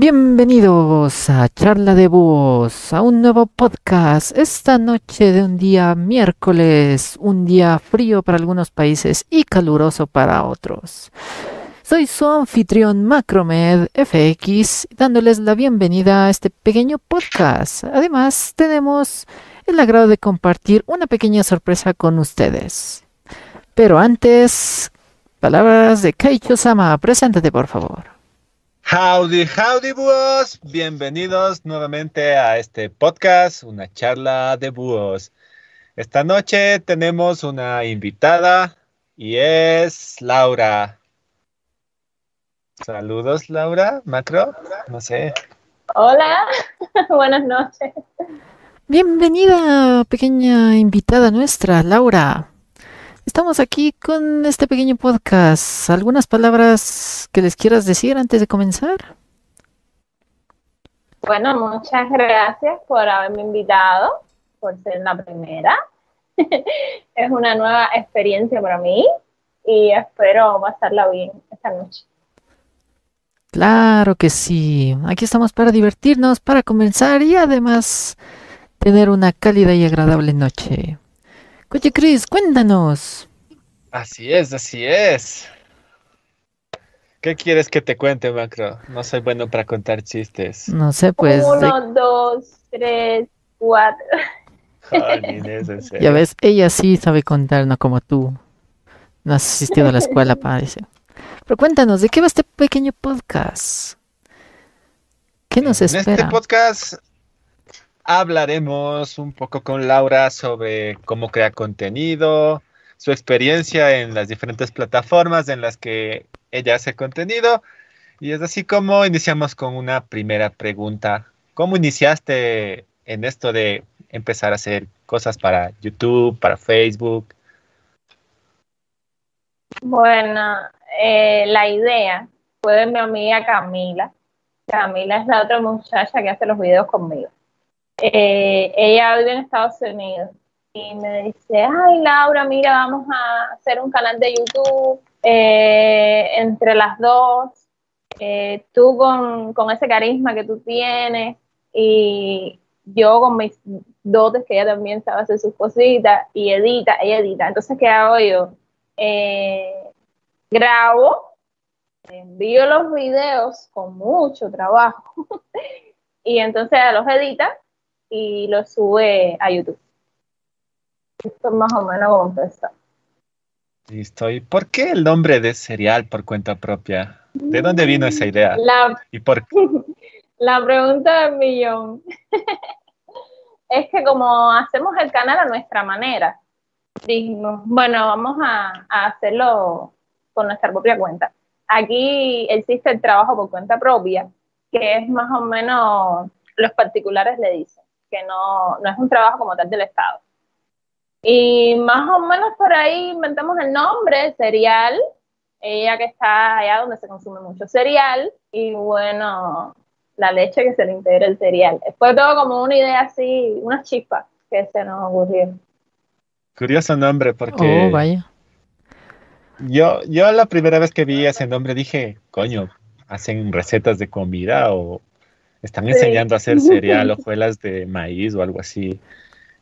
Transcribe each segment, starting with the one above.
Bienvenidos a Charla de Búhos, a un nuevo podcast. Esta noche de un día miércoles, un día frío para algunos países y caluroso para otros. Soy su anfitrión Macromed FX, dándoles la bienvenida a este pequeño podcast. Además, tenemos el agrado de compartir una pequeña sorpresa con ustedes. Pero antes, palabras de Kaicho Sama, preséntate por favor. Howdy, howdy búhos. Bienvenidos nuevamente a este podcast, una charla de búhos. Esta noche tenemos una invitada y es Laura. Saludos, Laura. Macro, no sé. Hola, buenas noches. Bienvenida, pequeña invitada nuestra, Laura. Estamos aquí con este pequeño podcast. ¿Algunas palabras que les quieras decir antes de comenzar? Bueno, muchas gracias por haberme invitado, por ser la primera. es una nueva experiencia para mí y espero pasarla bien esta noche. Claro que sí. Aquí estamos para divertirnos, para comenzar y además tener una cálida y agradable noche. Oye, Chris, cuéntanos. Así es, así es. ¿Qué quieres que te cuente, Macro? No soy bueno para contar chistes. No sé, pues. Uno, dos, tres, cuatro. ya ves, ella sí sabe contar, no como tú. No has asistido a la escuela, parece. Pero cuéntanos, ¿de qué va este pequeño podcast? ¿Qué nos espera? En este podcast hablaremos un poco con Laura sobre cómo crear contenido, su experiencia en las diferentes plataformas en las que ella hace contenido. Y es así como iniciamos con una primera pregunta. ¿Cómo iniciaste en esto de empezar a hacer cosas para YouTube, para Facebook? Bueno, eh, la idea fue de mi amiga Camila. Camila es la otra muchacha que hace los videos conmigo. Eh, ella vive en Estados Unidos y me dice, ay Laura, mira, vamos a hacer un canal de YouTube eh, entre las dos, eh, tú con, con, ese carisma que tú tienes y yo con mis dotes que ella también sabe hacer sus cositas y edita, ella edita. Entonces, ¿qué hago yo? grabo, envío los videos con mucho trabajo y entonces los edita y lo sube a YouTube. Esto es más o menos como empezó. Listo. ¿Y por qué el nombre de cereal por cuenta propia? ¿De dónde vino esa idea? La, ¿Y por la pregunta del millón. es que como hacemos el canal a nuestra manera, dijimos, bueno, vamos a, a hacerlo con nuestra propia cuenta. Aquí existe el trabajo por cuenta propia, que es más o menos, los particulares le dicen que no, no es un trabajo como tal del Estado. Y más o menos por ahí inventamos el nombre, cereal, ella que está allá donde se consume mucho cereal, y bueno, la leche que se le integra el cereal. Fue todo como una idea así, una chispa que se nos ocurrió. Curioso nombre porque... Oh, vaya. Yo, yo la primera vez que vi ese nombre dije, coño, hacen recetas de comida o están enseñando a hacer cereal, hojuelas de maíz o algo así.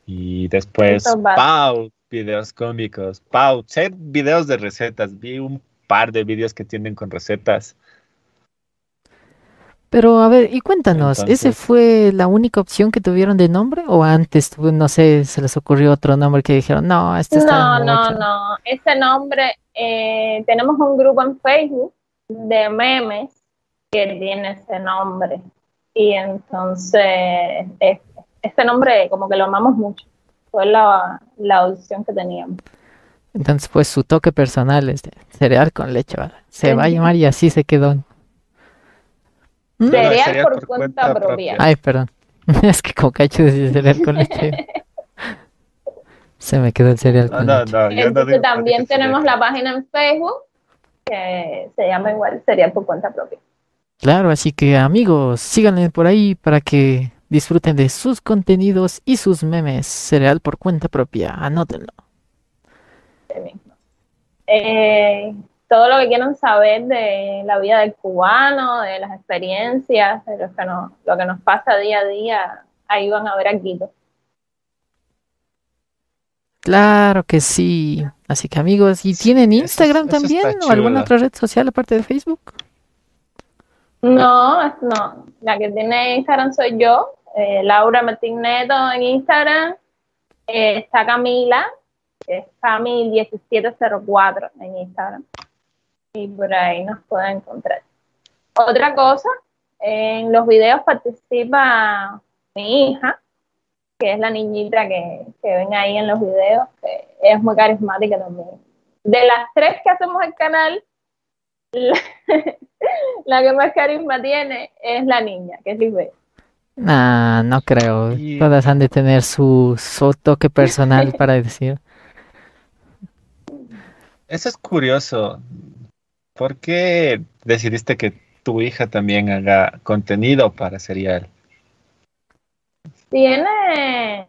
Y después, Pau, videos cómicos. Pau, sé videos de recetas. Vi un par de videos que tienen con recetas. Pero a ver, y cuéntanos, ¿ese fue la única opción que tuvieron de nombre? ¿O antes, no sé, se les ocurrió otro nombre que dijeron, no, este está No, no, no, ese nombre, eh, tenemos un grupo en Facebook de memes que tiene ese nombre. Y entonces, este nombre como que lo amamos mucho. Fue la, la audición que teníamos. Entonces, pues su toque personal es cereal con leche, Se va a llamar y así se quedó. ¿Mm? Cereal, por, cuenta, propia. Ay, perdón. es que como cacho dice cereal con leche. se me quedó el cereal con leche. Entonces, también tenemos la página en Facebook que se llama igual cereal por cuenta propia. Claro, así que amigos, síganle por ahí para que disfruten de sus contenidos y sus memes. Cereal por cuenta propia, anótenlo. Eh, todo lo que quieran saber de la vida del cubano, de las experiencias, de lo que nos, lo que nos pasa día a día, ahí van a ver aquí. Claro que sí. Así que amigos, ¿y tienen Instagram también o alguna otra red social aparte de Facebook? No, no. La que tiene Instagram soy yo, eh, Laura Martín Neto en Instagram. Eh, está Camila, que es Cami1704 en Instagram. Y por ahí nos pueden encontrar. Otra cosa, en los videos participa mi hija, que es la niñita que, que ven ahí en los videos, que es muy carismática también. De las tres que hacemos el canal, la, que más carisma tiene es la niña, que es Lisbeth. Nah, no creo. Todas han de tener su, su toque personal para decir. Eso es curioso. ¿Por qué decidiste que tu hija también haga contenido para serial? Tiene,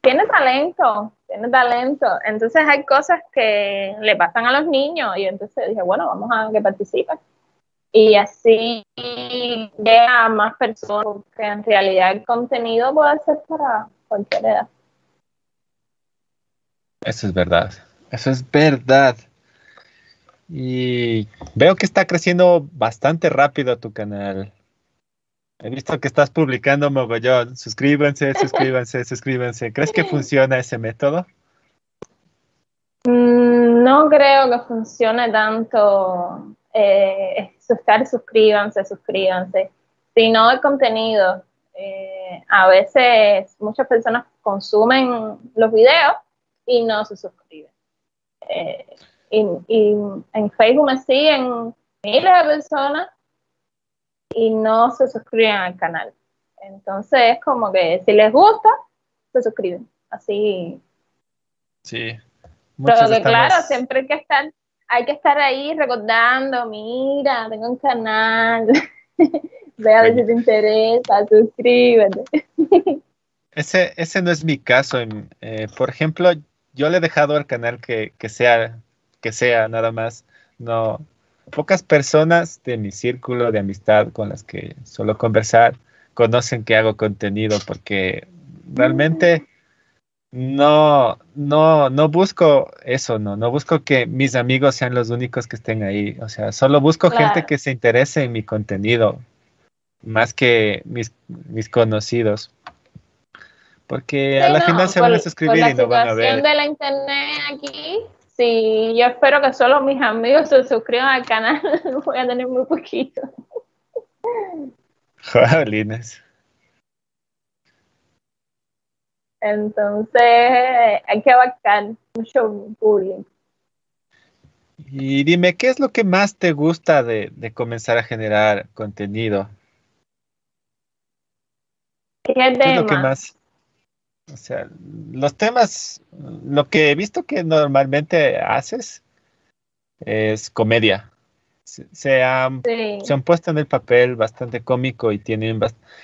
tiene talento, tiene talento. Entonces hay cosas que le pasan a los niños y entonces dije, bueno, vamos a que participen. Y así llega a más personas, porque en realidad el contenido puede ser para cualquier edad. Eso es verdad, eso es verdad. Y veo que está creciendo bastante rápido tu canal. He visto que estás publicando mogollón. Suscríbanse, suscríbanse, suscríbanse. ¿Crees que funciona ese método? Mm, no creo que funcione tanto eh, estar suscríbanse, suscríbanse, sino el contenido. Eh, a veces muchas personas consumen los videos y no se suscriben. Eh, y, en Facebook me siguen miles de personas y no se suscriben al canal. Entonces es como que si les gusta, se suscriben. Así. Sí. Pero que claro, siempre hay que estar, hay que estar ahí recordando, mira, tengo un canal, ve a ver si te interesa, suscríbete. Ese, ese no es mi caso. Eh, por ejemplo, yo le he dejado al canal que, que sea que sea nada más. No, pocas personas de mi círculo de amistad con las que suelo conversar conocen que hago contenido porque realmente no, no, no busco eso, no, no busco que mis amigos sean los únicos que estén ahí. O sea, solo busco gente que se interese en mi contenido, más que mis, mis conocidos. Porque a la final se van a suscribir y no van a ver. de la internet aquí, Sí, yo espero que solo mis amigos se suscriban al canal. Voy a tener muy poquito. Jolines. Entonces, hay que abarcar mucho público. Y dime, ¿qué es lo que más te gusta de, de comenzar a generar contenido? ¿Qué, ¿Qué es lo que más? O sea, los temas, lo que he visto que normalmente haces es comedia. Se, han, se han puesto en el papel bastante cómico y tienen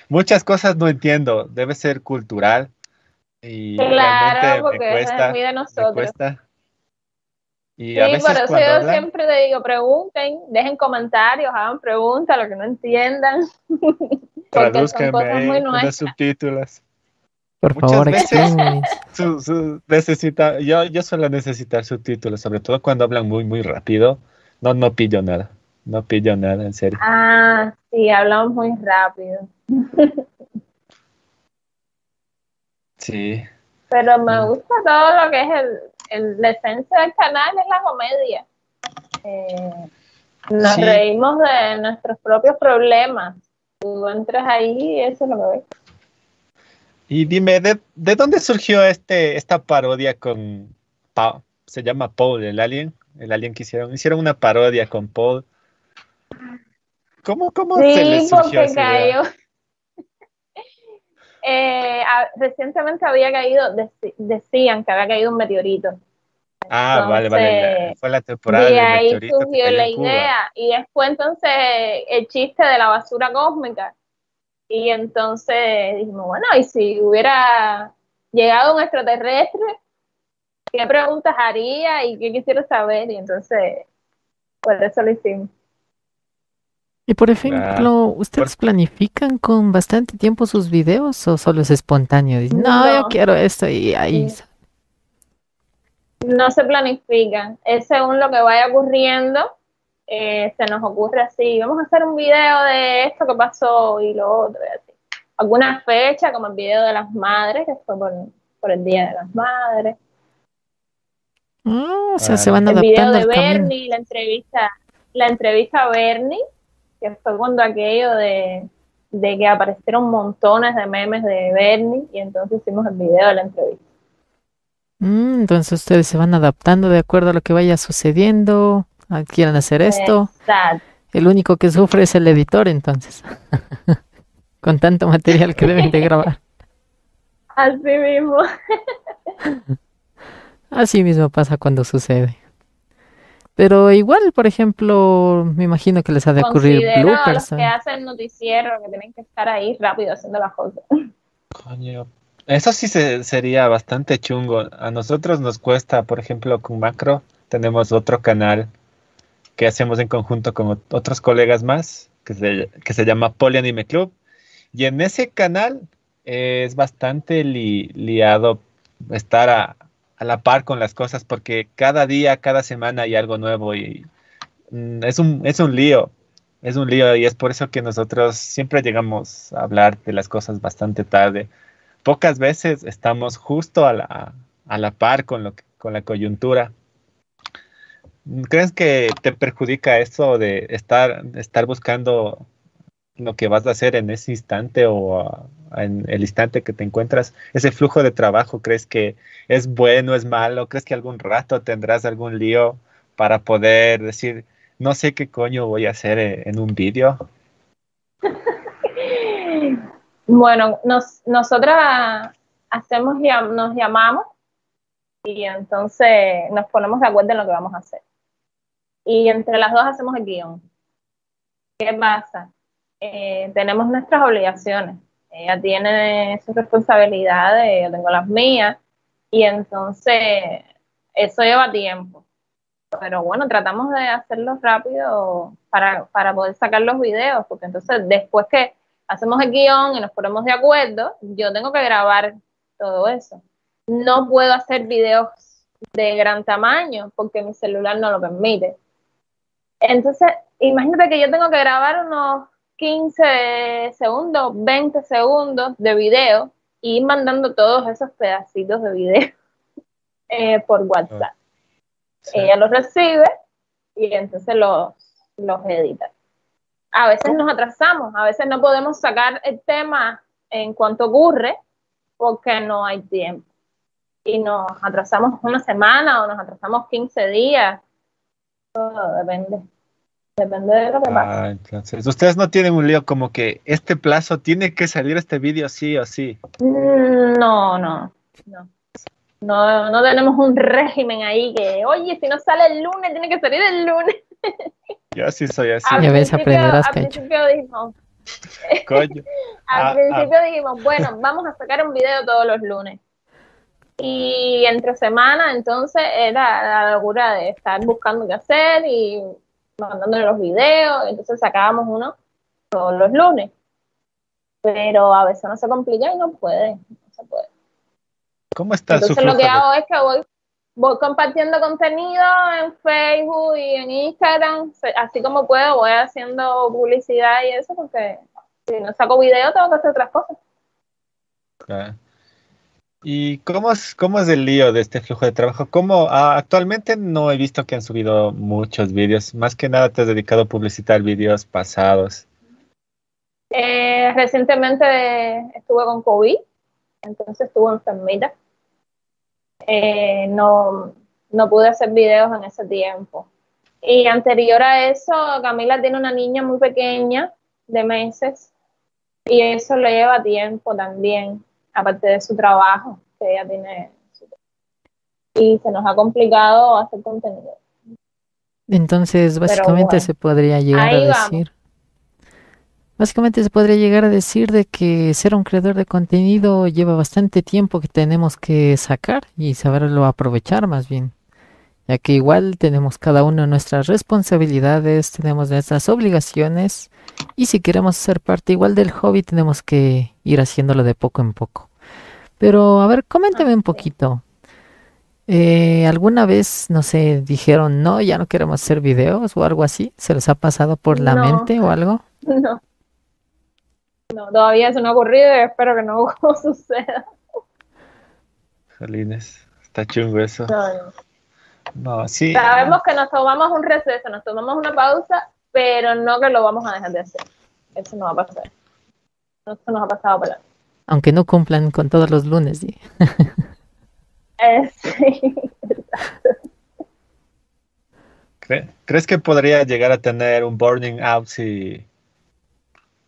muchas cosas no entiendo. Debe ser cultural. Y claro, porque me cuesta, es muy de nosotros. Y sí, a veces por eso yo siempre le digo, pregunten, dejen comentarios, hagan preguntas, lo que no entiendan. Traduzcanme los subtítulos. Por favor, necesita, yo, yo suelo necesitar subtítulos, sobre todo cuando hablan muy, muy rápido. No, no pillo nada. No pillo nada, en serio. Ah, sí, hablamos muy rápido. sí. Pero me mm. gusta todo lo que es el, el la esencia del canal, es la comedia. Eh, nos reímos de nuestros propios problemas. Tú entras ahí y eso es lo que ves. Y dime, ¿de, dónde surgió este, esta parodia con Paul? Se llama Paul, el alien, el alien que hicieron. Hicieron una parodia con Paul. ¿Cómo, cómo se les surgió esa cayó. Eh, recientemente había caído, decían que había caído un meteorito. Ah, vale, vale. fue la temporada. Y ahí surgió la idea. Y después entonces el chiste de la basura cósmica y entonces dijimos, bueno, y si hubiera llegado un extraterrestre, ¿qué preguntas haría y qué quisiera saber? Y entonces Por eso lo hicimos. Y por ejemplo, ¿ustedes planifican con bastante tiempo sus videos o solo es espontáneo? no, yo quiero esto y ahí. No se planifican, es según lo que vaya ocurriendo, eh, se nos ocurre así, vamos a hacer un video de esto que pasó y lo otro, y así. Alguna fecha, como el video de las madres, que fue por, el Día de las Madres. Ah, o sea, se van adaptando. El video de Bernie, la entrevista, la entrevista a Bernie, que fue cuando aquello de, que aparecieron montones de memes de Bernie y entonces hicimos el video de la entrevista. Mm, entonces ustedes se van adaptando de acuerdo a lo que vaya sucediendo, quieren hacer esto. El único que sufre es el editor entonces, con tanto material que deben de grabar. Así mismo. Así mismo pasa cuando sucede. Pero igual, por ejemplo, me imagino que les ha de ocurrir bloopers. los que hacen noticiero que tienen que estar ahí rápido haciendo las cosas. Coño. Eso sí se, sería bastante chungo. A nosotros nos cuesta, por ejemplo, con Macro, tenemos otro canal que hacemos en conjunto con otros colegas más, que se, que se llama Polianime Club. Y en ese canal es bastante liado estar a, a la par con las cosas porque cada día, cada semana hay algo nuevo y mm, es un, es un lío, es un lío y es por eso que nosotros siempre llegamos a hablar de las cosas bastante tarde. Pocas veces estamos justo a la, a la par con, lo con la coyuntura. ¿Crees que te perjudica eso de estar, estar buscando lo que vas a hacer en ese instante o en el instante que te encuentras, ese flujo de trabajo, ¿crees que es bueno, es malo? ¿Crees que algún rato tendrás algún lío para poder decir, no sé qué coño voy a hacer en un vídeo? Bueno, nos, nosotras hacemos, nos llamamos y entonces nos ponemos de acuerdo en lo que vamos a hacer. Y entre las dos hacemos el guion. ¿Qué pasa? Eh, tenemos nuestras obligaciones. Ella tiene sus responsabilidades, yo tengo las mías, y entonces eso lleva tiempo. Pero bueno, tratamos de hacerlo rápido para, para poder sacar los videos, porque entonces después que hacemos el guion y nos ponemos de acuerdo, yo tengo que grabar todo eso. No puedo hacer videos de gran tamaño porque mi celular no lo permite. Entonces, imagínate que yo tengo que grabar unos 15 segundos, 20 segundos de video y ir mandando todos esos pedacitos de video eh, por WhatsApp. Ella los recibe y entonces los, los edita. A veces nos atrasamos, a veces no podemos sacar el tema en cuanto ocurre porque no hay tiempo. Y nos atrasamos una semana o nos atrasamos 15 días. Todo depende. Depende de lo que pasa. Ah, entonces, ustedes no tienen un lío como que este plazo tiene que salir este vídeo sí o sí. Mm, no, no, no. No, no tenemos un régimen ahí que, oye, si no sale el lunes, tiene que salir el lunes. Yo sí soy así. Ya ves, aprenderás, Al principio dijimos, Coño. al ah, principio ah. dijimos, bueno, vamos a sacar un video todos los lunes. Y entre semana, entonces, era la locura de estar buscando qué hacer y mandándole los videos, entonces sacábamos uno todos los lunes. Pero a veces no se complica y no puede, no se puede. ¿Cómo está Entonces lo que hago es que voy, voy compartiendo contenido en Facebook y en Instagram, así como puedo, voy haciendo publicidad y eso, porque si no saco video tengo que hacer otras cosas. Claro. ¿Y cómo es, cómo es el lío de este flujo de trabajo? ¿Cómo, ah, actualmente no he visto que han subido muchos vídeos, más que nada te has dedicado a publicitar vídeos pasados. Eh, recientemente estuve con COVID, entonces estuve enfermita. Eh, no, no pude hacer videos en ese tiempo. Y anterior a eso, Camila tiene una niña muy pequeña, de meses, y eso le lleva tiempo también aparte de su trabajo, que ella tiene. Y se nos ha complicado hacer contenido. Entonces, básicamente se podría llegar a decir. Básicamente se podría llegar a decir de que ser un creador de contenido lleva bastante tiempo que tenemos que sacar y saberlo aprovechar más bien. Ya que igual tenemos cada uno nuestras responsabilidades, tenemos nuestras obligaciones y si queremos ser parte igual del hobby tenemos que ir haciéndolo de poco en poco. Pero a ver, coméntame un poquito. Eh, ¿Alguna vez, no sé, dijeron, no, ya no queremos hacer videos o algo así? ¿Se les ha pasado por la No. mente o algo? No. No, todavía eso no ha ocurrido y espero que no suceda. Jolines, está chungo eso. No, no. No, sí. Sabemos que nos tomamos un receso, nos tomamos una pausa, pero no que lo vamos a dejar de hacer. Eso no va a pasar. Eso nos ha pasado por. Aunque no cumplan con todos los lunes. ¿sí? Eh, sí. ¿Cre- ¿Crees que podría llegar a tener un burning out si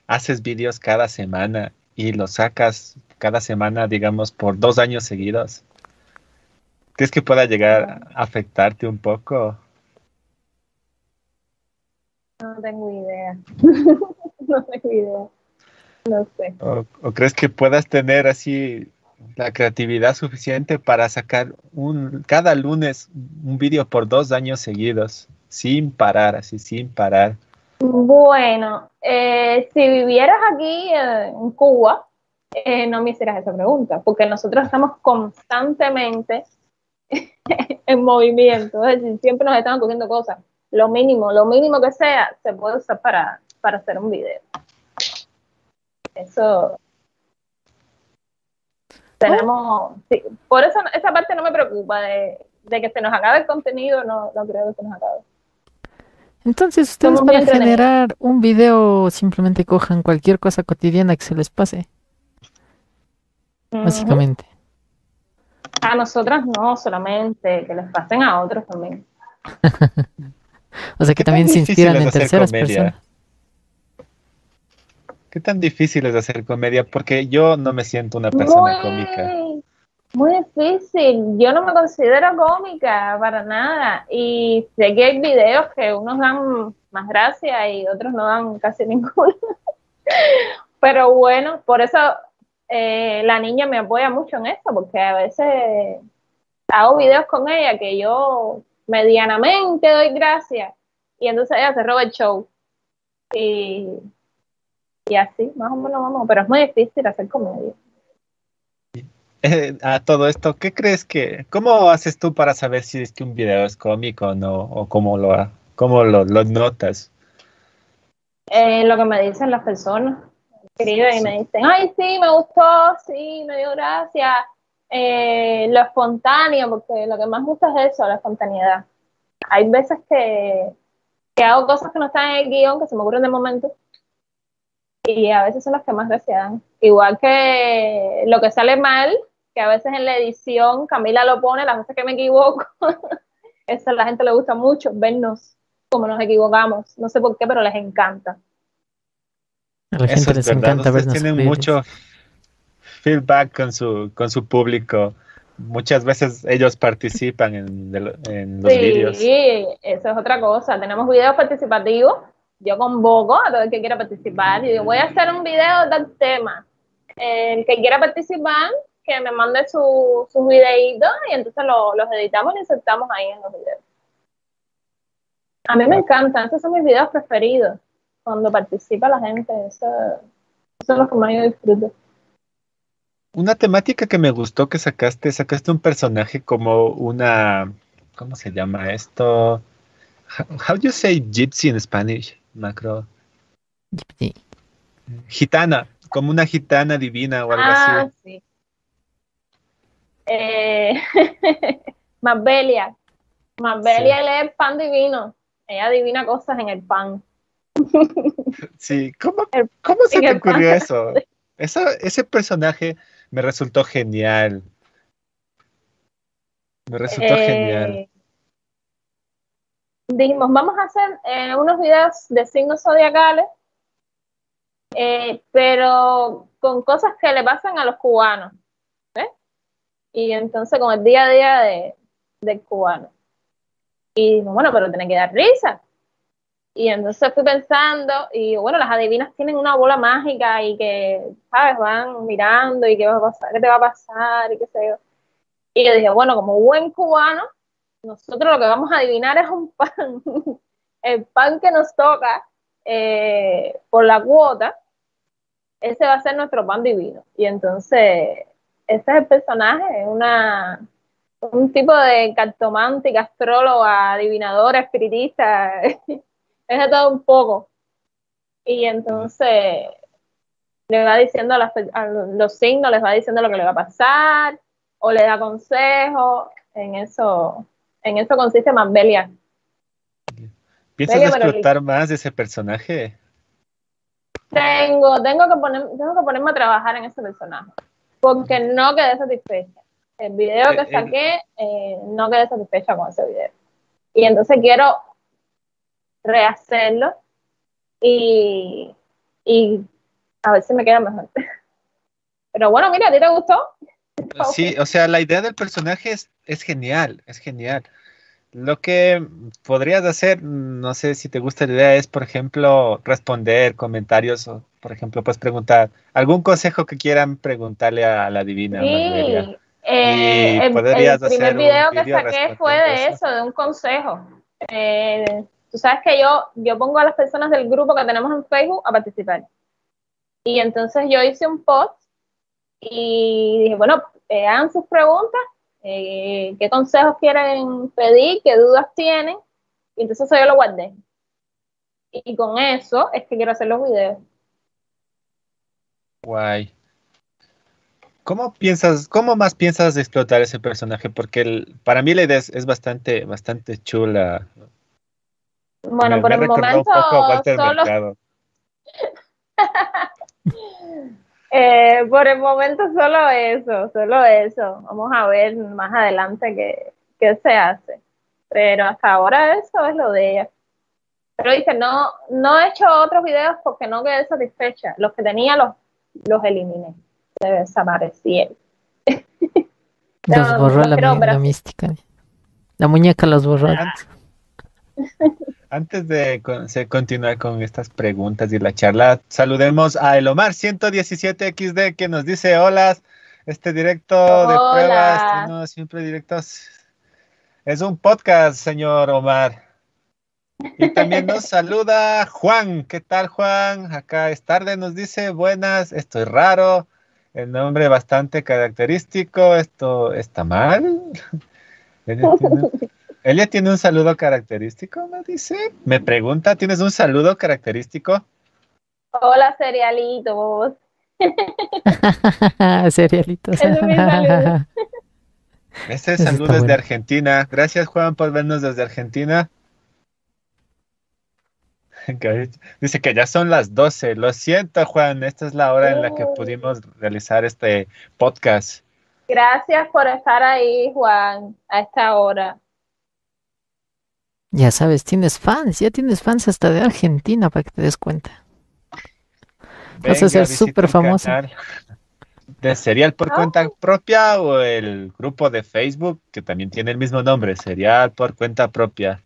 haces vídeos cada semana y los sacas cada semana, digamos, por dos años seguidos? ¿Crees que pueda llegar a afectarte un poco? No tengo idea. no tengo idea. No sé. ¿O, o crees que puedas tener así la creatividad suficiente para sacar un, cada lunes un vídeo por dos años seguidos, sin parar, así, sin parar? Bueno, eh, si vivieras aquí eh, en Cuba, eh, no me hicieras esa pregunta, porque nosotros estamos constantemente en movimiento, es decir, siempre nos están ocurriendo cosas. Lo mínimo, lo mínimo que sea, se puede usar para, para hacer un video. Eso. Tenemos. sí, por eso esa parte no me preocupa, de, de que se nos acabe el contenido, no, no creo que se nos acabe. Entonces ustedes para generar un video simplemente cojan cualquier cosa cotidiana que se les pase, básicamente. A nosotras no, solamente que les pasen a otros también. O sea que ¿Qué tan también se inspiran en terceras comedia? personas. ¿Qué tan difícil es hacer comedia? Porque yo no me siento una persona cómica. Muy, muy difícil. Yo no me considero cómica para nada. Y sé que hay videos que unos dan más gracia y otros no dan casi ninguna. Pero bueno, por eso eh, la niña me apoya mucho en esto, porque a veces hago videos con ella que yo medianamente doy gracias y entonces ella se roba el show. Y, y así, más o menos vamos. Pero es muy difícil hacer comedia. Eh, a todo esto, ¿qué crees que, cómo haces tú para saber si es que un video es cómico o no, o cómo lo, cómo lo, lo notas? Eh, lo que me dicen las personas, escriben y me dicen, ay, sí, me gustó, sí, me dio gracia, eh, lo espontáneo, porque lo que más gusta es eso, la espontaneidad. Hay veces que, que hago cosas que no están en el guion, que se me ocurren de momento, y a veces son las que más gracia dan. Igual que lo que sale mal, que a veces en la edición Camila lo pone, las veces que me equivoco, eso a la gente le gusta mucho, vernos como nos equivocamos. No sé por qué, pero les encanta. A la Eso gente es les verdad, encanta vernos tienen mucho feedback con su, con su público. Muchas veces ellos participan en, en los sí, vídeos. eso es otra cosa. Tenemos videos participativos. Yo convoco a todo el que quiera participar y digo, voy a hacer un video del tema. El que quiera participar, que me mande su- sus videitos y entonces lo- los editamos y insertamos ahí en los videos. A mí me encantan, esos son mis videos preferidos. Cuando participa la gente, eso, eso es lo que más yo disfruto. Una temática que me gustó que sacaste, sacaste un personaje como una, ¿cómo se llama esto? How, do you say gypsy in Spanish, Macro? Sí. Gitana, como una gitana divina o algo Ah, así. sí. Eh, Masbelia. Masbelia lee pan divino. Ella adivina cosas en el pan. Sí, ¿cómo, se te ocurrió eso? Ese personaje me resultó genial. Me resultó Eh, genial. Dijimos, vamos a hacer eh, unos videos de signos zodiacales, eh, pero con cosas que le pasan a los cubanos. ¿ves? Y entonces con el día a día de, del cubano. Y dijimos, bueno, pero tiene que dar risa. Y entonces fui pensando, y bueno, las adivinas tienen una bola mágica y que, ¿sabes? Van mirando y qué va a pasar, qué te va a pasar y qué sé yo. Y yo dije, bueno, como buen cubano, nosotros lo que vamos a adivinar es un pan, el pan que nos toca eh, por la cuota, ese va a ser nuestro pan divino. Y entonces, ese es el personaje, una, un tipo de cartomante, astróloga, adivinadora, espiritista, es de todo un poco. Y entonces le va diciendo a, los signos, les va diciendo lo que le va a pasar, o le da consejos, en eso, en eso consiste Mambelia. ¿Piensas explotar más de ese personaje? Tengo, tengo que poner, tengo que ponerme a trabajar en ese personaje, porque no quedé satisfecha. El video que eh, saqué, eh, no quedé satisfecha con ese video. Y entonces quiero rehacerlo y, y a ver si me queda mejor. Pero bueno, mira, ¿a ti te gustó? Sí, o sea, la idea del personaje es, es genial, es genial. Lo que podrías hacer, no sé si te gusta la idea, es, por ejemplo, responder comentarios o, por ejemplo, pues preguntar algún consejo que quieran preguntarle a la divina. Sí, eh, el, primer video que saqué fue de eso, de un consejo. Eh, tú sabes que yo, yo pongo a las personas del grupo que tenemos en Facebook a participar. Y entonces yo hice un post y dije, bueno, eh, hagan sus preguntas, eh, qué consejos quieren pedir, qué dudas tienen. Y entonces yo lo guardé. Y con eso es que quiero hacer los videos. Guay. ¿Cómo piensas, cómo más piensas explotar ese personaje? Porque para mí la idea es, bastante, bastante chula. Bueno, por el momento solo... Eh, por el momento solo eso, solo eso. Vamos a ver más adelante qué, se hace. Pero hasta ahora eso es lo de ella. Pero dice, no, no he hecho otros videos porque no quedé satisfecha. Los que tenía los, los eliminé. Se desaparecieron. los borró la, mística. La muñeca los borró. Antes de continuar con estas preguntas y la charla, saludemos a Elomar 117XD que nos dice hola, este directo de pruebas, no, siempre directos. Es un podcast, señor Omar. Y también nos saluda Juan. ¿Qué tal, Juan? Acá es tarde, nos dice buenas, estoy raro, el nombre bastante característico, esto está mal. Elia tiene un saludo característico, me dice. Me pregunta, ¿tienes un saludo característico? Hola, cerealitos. cerealitos. es mi saludo. Ese saludo es de Argentina. Gracias, Juan, por vernos desde Argentina. Dice que ya son las 12. Lo siento, Juan. Esta es la hora en la que pudimos realizar este podcast. Gracias por estar ahí, Juan, a esta hora. Ya sabes, tienes fans, ya tienes fans hasta de Argentina para que te des cuenta. Vas a ser súper famoso. ¿De Serial por cuenta propia o el grupo de Facebook que también tiene el mismo nombre, Serial por cuenta propia?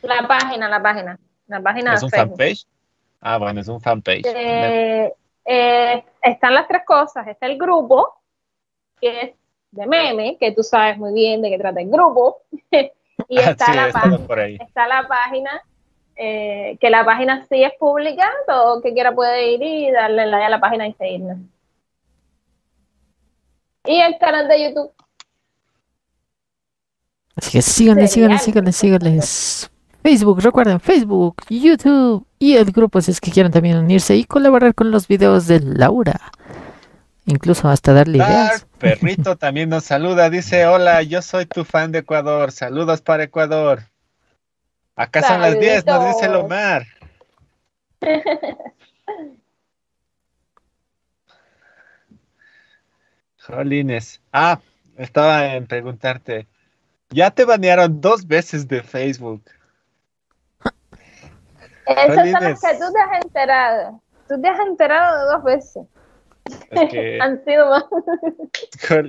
La página, la página. La página ¿Es un fanpage? Ah, bueno, es un fanpage. Eh, eh, están las tres cosas. Está el grupo, que es de meme, que tú sabes muy bien de qué trata el grupo. Y está, la, página, está la página, eh, que la página sí es pública, todo que quiera puede ir y darle like a la página y seguirnos. Y el canal de YouTube. Así que síganle, síganle, síganle, síganle. Facebook, recuerden, Facebook, YouTube y el grupo si es que quieren también unirse y colaborar con los videos de Laura. Incluso hasta darle ideas. Perrito también nos saluda, dice, hola, yo soy tu fan de Ecuador, saludos para Ecuador. Acá son las 10, nos dice Lomar. Jolines. Ah, estaba en preguntarte. Ya te banearon dos veces de Facebook. Esas son las que tú te has enterado. Tú te has enterado dos veces. Han sido más.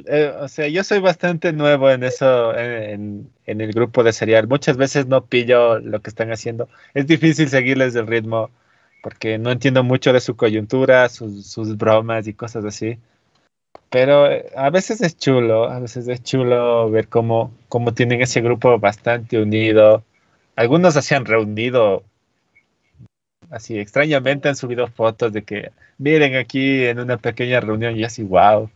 Eh, o sea, yo soy bastante nuevo en eso, en, el grupo de serial. Muchas veces no pillo lo que están haciendo. Es difícil seguirles el ritmo porque no entiendo mucho de su coyuntura, sus, bromas y cosas así. Pero eh, a veces es chulo, a veces es chulo ver cómo, cómo tienen ese grupo bastante unido. Algunos se han reunido así extrañamente han subido fotos de que miren aquí en una pequeña reunión y así wow.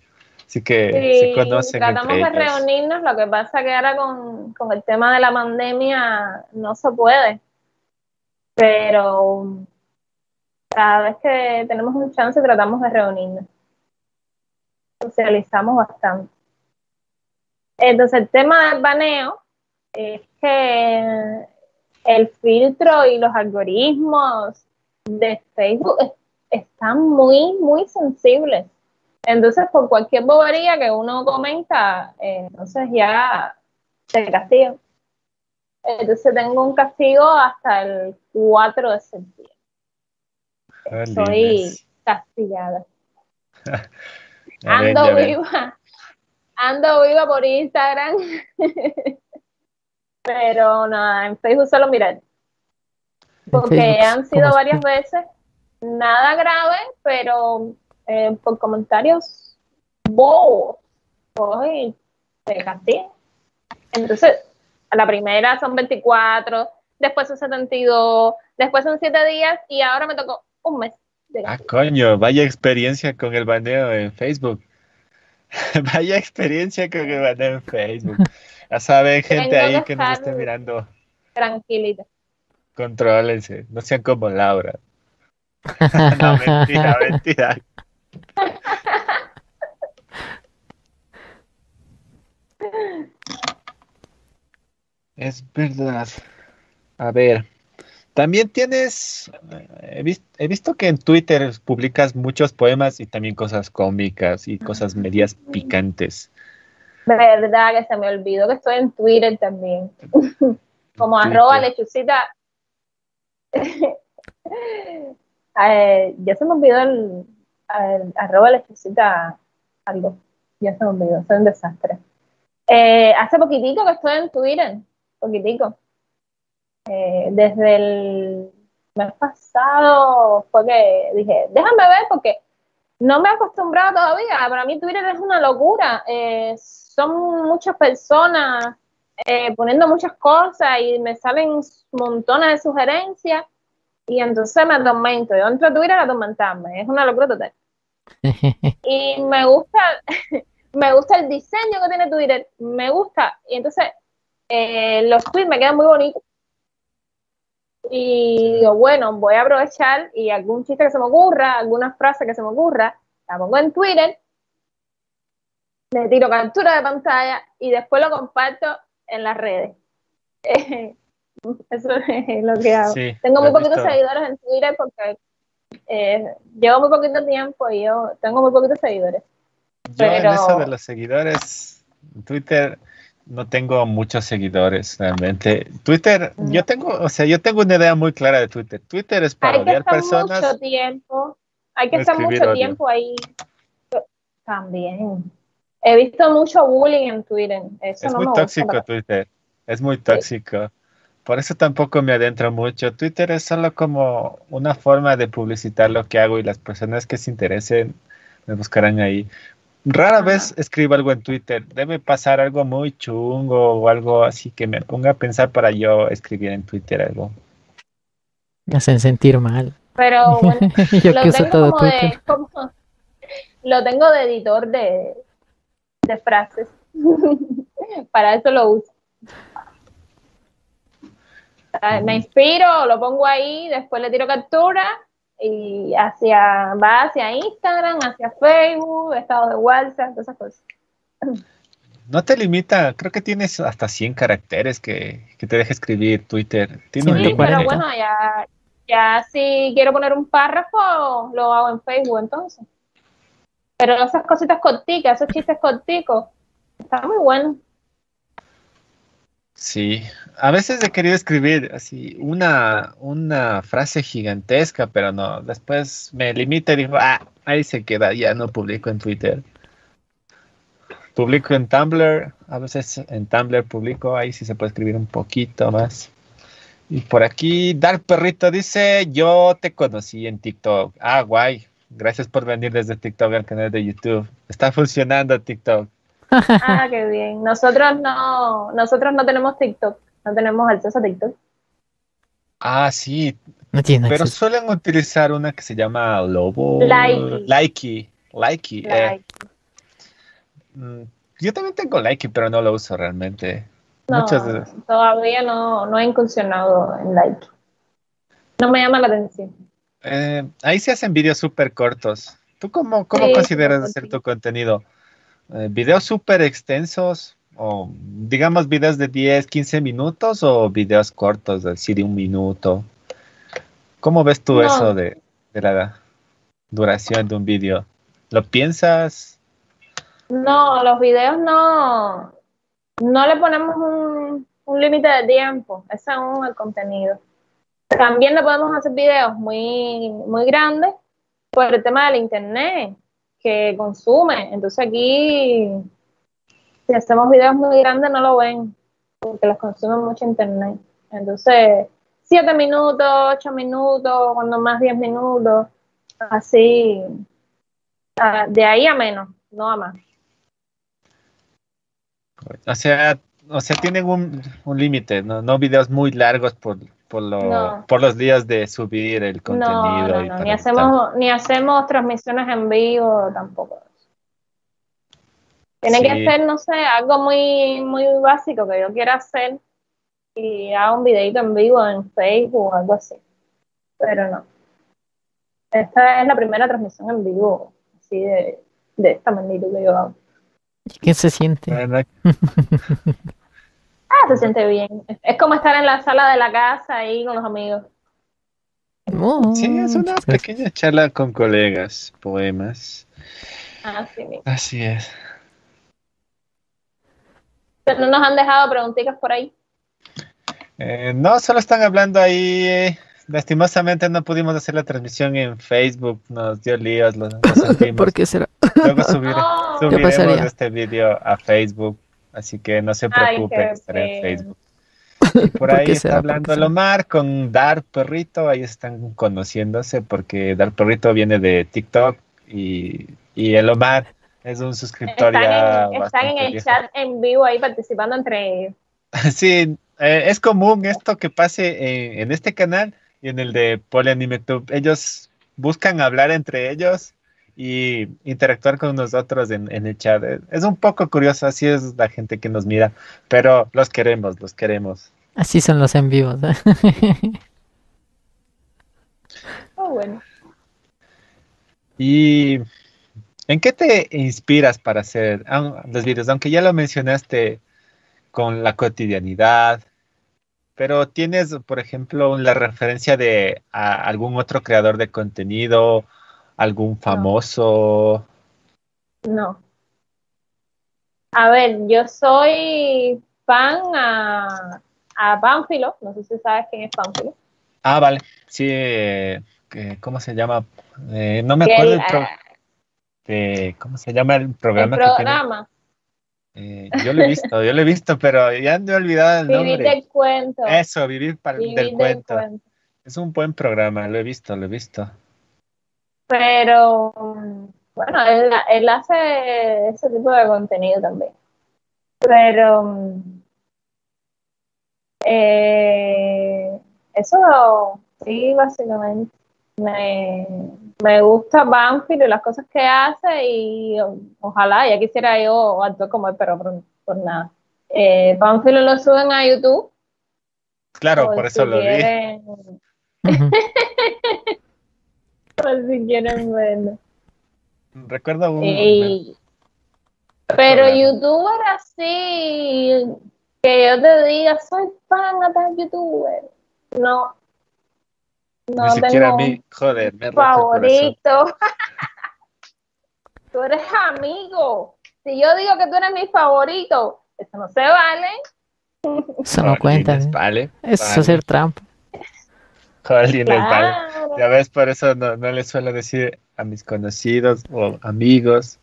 Así que se conocen. Tratamos de reunirnos, lo que pasa que ahora con, con el tema de la pandemia no se puede. Pero cada vez que tenemos un chance tratamos de reunirnos. Socializamos bastante. Entonces el tema del baneo es que el filtro y los algoritmos de Facebook están muy, muy sensibles. Entonces, por cualquier bobería que uno comenta, eh, entonces ya se castiga. Entonces tengo un castigo hasta el 4 de septiembre. Soy castigada. Ando viva. Ando viva por Instagram. Pero nada, en Facebook solo mirar. Porque han sido varias veces, nada grave, pero eh, por comentarios bobos, hoy se castiga. Entonces, a la primera son 24, después son 72, después son 7 días y ahora me tocó un mes. ah, coño, vaya experiencia con el baneo en Facebook. vaya experiencia con el baneo en Facebook. Ya saben, gente ahí que, nos esté mirando. Tranquilita. Contrólense, no sean como Laura. no, mentira, mentira. Es verdad. A ver, también tienes, he, visto que en Twitter publicas muchos poemas y también cosas cómicas y cosas medias picantes. Verdad que se me olvidó que estoy en Twitter también. Como arroba lechucita. eh, ya se me olvidó el, arroba lechucita algo. Ya se me olvidó, soy un desastre. Eh, hace poquitico que estoy en Twitter, poquitico. Eh, desde el mes pasado fue que dije, déjame ver porque no me he acostumbrado todavía. Para mí Twitter es una locura. Eh, son muchas personas eh, poniendo muchas cosas y me salen montones de sugerencias y entonces me atormento. Yo entro a Twitter a atormentarme. Es una locura total. y me gusta, me gusta el diseño que tiene Twitter. Me gusta. Y entonces eh, los tweets me quedan muy bonitos. Y digo, bueno, voy a aprovechar y algún chiste que se me ocurra, alguna frase que se me ocurra, la pongo en Twitter, le tiro captura de pantalla y después lo comparto en las redes. Eso es lo que hago. tengo muy poquitos seguidores en Twitter porque eh, llevo muy poquito tiempo y yo tengo muy poquitos seguidores. Yo en eso de los seguidores, Twitter no tengo muchos seguidores realmente. Twitter, yo mm. tengo, o sea, yo tengo una idea muy clara de Twitter. Twitter es para odiar personas. Mucho tiempo, hay que estar mucho tiempo ahí. También. He visto mucho bullying en Twitter. es muy tóxico Twitter. Es muy tóxico. Por eso tampoco me adentro mucho. Twitter es solo como una forma de publicitar lo que hago y las personas que se interesen me buscarán ahí. Rara vez escribo algo en Twitter. Debe pasar algo muy chungo o algo así que me ponga a pensar para yo escribir en Twitter algo. Me hacen sentir mal. Pero bueno, yo lo tengo todo como De, lo tengo de editor de, de frases. para eso lo uso. Me inspiro, lo pongo ahí, después le tiro captura y hacia, va hacia Instagram, hacia Facebook, estados de WhatsApp, todas esas cosas. No te limita, creo que tienes hasta 100 caracteres que, te deja escribir Twitter. sí, pero bueno, ya, ya si quiero poner un párrafo, lo hago en Facebook entonces. Pero esas cositas corticas, esos chistes corticos, está muy bueno. Sí, a veces he querido escribir así una, una frase gigantesca, pero no, después me limita y digo, ah, ahí se queda, ya no publico en Twitter. Publico en Tumblr, a veces en Tumblr publico, ahí sí se puede escribir un poquito más. Y por aquí, Dark Perrito dice, yo te conocí en TikTok. Ah, guay, Gracias por venir desde TikTok al canal de YouTube. Está funcionando TikTok. Ah, qué bien. Nosotros no, nosotros no tenemos TikTok, no tenemos acceso a TikTok. Ah, sí, No tiene pero acceso. suelen utilizar una que se llama Lobo. Likey. Likey. Likey, eh. Like. Mm, Yo también tengo Likey, pero no lo uso realmente. No, Muchas de- todavía no, no he incursionado en like. No me llama la atención. Eh, ahí se hacen videos súper cortos. ¿Tú cómo, cómo Sí, consideras hacer tu contenido? Eh, ¿Videos súper extensos? O digamos videos de 10, 15 minutos o videos cortos, así de un minuto? ¿Cómo ves tú No. eso de, de la duración de un video? ¿Lo piensas? No, los videos no, no le ponemos un, un límite de tiempo, es según el contenido. También le podemos hacer videos muy, muy grandes por el tema del internet que consume. Entonces aquí, si hacemos videos muy grandes no lo ven porque los consume mucho internet. Entonces, siete minutos, ocho minutos, cuando más diez minutos, así, ah, de ahí a menos, no a más. O sea, o sea tienen un, un límite, ¿no? No videos muy largos por, por, lo- No. por los días de subir el contenido. No, no, y no, para ni hacemos, ni hacemos transmisiones en vivo tampoco. Tiene Sí. que ser, no sé, algo muy, muy básico que yo quiera hacer y haga un videito en vivo en Facebook o algo así. Pero no. Esta es la primera transmisión en vivo, así de, de esta magnitud que yo hago. ¿Y ¿Qué se siente? Ah, se siente bien. Es- como estar en la sala de la casa ahí con los amigos. Oh, Sí, es una pequeña charla con colegas, poemas. Así mismo. Así es. No nos han dejado preguntitas por ahí. Eh, no, solo están hablando ahí. eh, lastimosamente no pudimos hacer la transmisión en Facebook, nos dio líos, lo, lo sentimos. ¿Por qué será? Luego subir-. ¿Qué subiremos pasaría? este video a Facebook, así que no se Ay, preocupen, qué estará en. Facebook. Y por ¿Por ahí está será? ¿Por qué hablando será? el Omar con Dar Perrito, ahí están conociéndose porque Dar Perrito viene de TikTok y, y el Omar es un suscriptor Están, ya en, están en el viejo. chat en vivo ahí participando entre ellos. Sí, eh, es común esto que pase en, en este canal y en el de PolyAnimeTube. Ellos buscan hablar entre ellos y interactuar con nosotros en, en el chat. Eh, Es un poco curioso, así es la gente que nos mira, pero los queremos, los queremos. Así son los en vivos. ¿eh? Oh, bueno. ¿Y en qué te inspiras para hacer los videos? Aunque ya lo mencionaste con la cotidianidad, pero tienes, por ejemplo, la referencia de a algún otro creador de contenido, algún famoso. No. A ver, yo soy fan a, a Pánfilo. No sé si sabes quién es Pánfilo. Ah, vale, sí, eh, que- ¿cómo se llama? Eh, no me acuerdo el pro- ah, ¿cómo se llama el el programa que tiene? programa. Eh, yo lo he visto, yo lo he visto, pero ya me he olvidado el Vivir nombre. del cuento. Eso, vivir para, Vivir del del cuento. cuento. Es un buen programa, lo he visto, lo he visto. Pero bueno, él, él hace ese tipo de contenido también. Pero eh, eso sí, básicamente. Me, me gusta Banfield y las cosas que hace y o- ojalá, ya quisiera yo actuar como él, pero por, por nada. Eh, Banfield lo suben a YouTube. Claro, por por eso si lo vi. quieren- Ujú. si quieren verlo. Recuerdo un... Y- pero youtuber así, que yo te diga, soy fan de tal youtuber. No. No Ni siquiera a tengo mí, joder, me favorito. tú eres amigo. Si yo digo que tú eres mi favorito, eso no se vale. Eso no cuenta. ¿eh? Vale, Eso es vale. Jolines, vale. Claro. Ya ves, por eso no, no le suelo decir a mis conocidos o amigos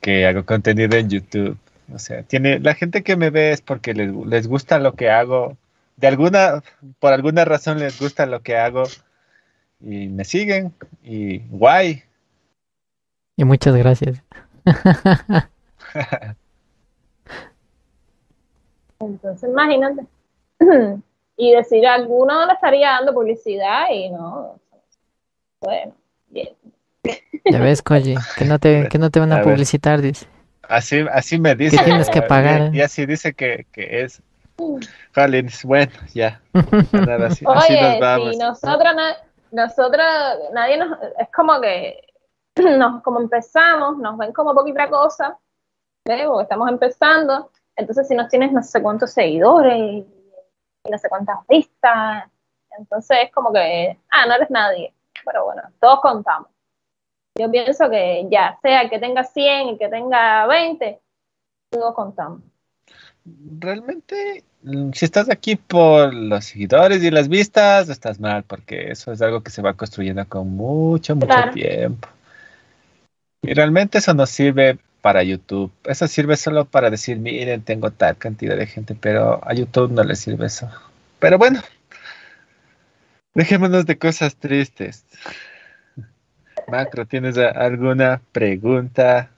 que hago contenido en YouTube. O sea, tiene la gente que me ve es porque les, les gusta lo que hago. De alguna, por alguna razón les gusta lo que hago y me siguen y guay. Y muchas gracias. Entonces, imagínate. y decir, alguno le estaría dando publicidad y no. Bueno, bien. Ya ves, Koji, que no te, que no te van a, publicitar, dice. Así, así me dice. Que tienes que pagar. Y, así dice que, que es. bueno, ya. así, Oye, Si nosotros, nosotros, nadie nos. Es como que. Nos, como empezamos, nos ven como poquita cosa. ¿ves? Porque estamos empezando. Entonces, si no tienes no sé cuántos seguidores y no sé cuántas vistas, entonces es como que, ah, no eres nadie. Pero bueno, todos contamos. Yo pienso que ya, sea que tenga 100 y que tenga 20, todos contamos. Realmente, mm, si estás aquí por los seguidores y las vistas, estás mal, porque eso es algo que se va construyendo con mucho, mucho tiempo. Y realmente eso nos sirve para YouTube. Eso sirve solo para decir, miren, tengo tal cantidad de gente, pero a YouTube no le sirve eso. Pero bueno, dejémonos de cosas tristes. Macro, ¿tienes alguna pregunta,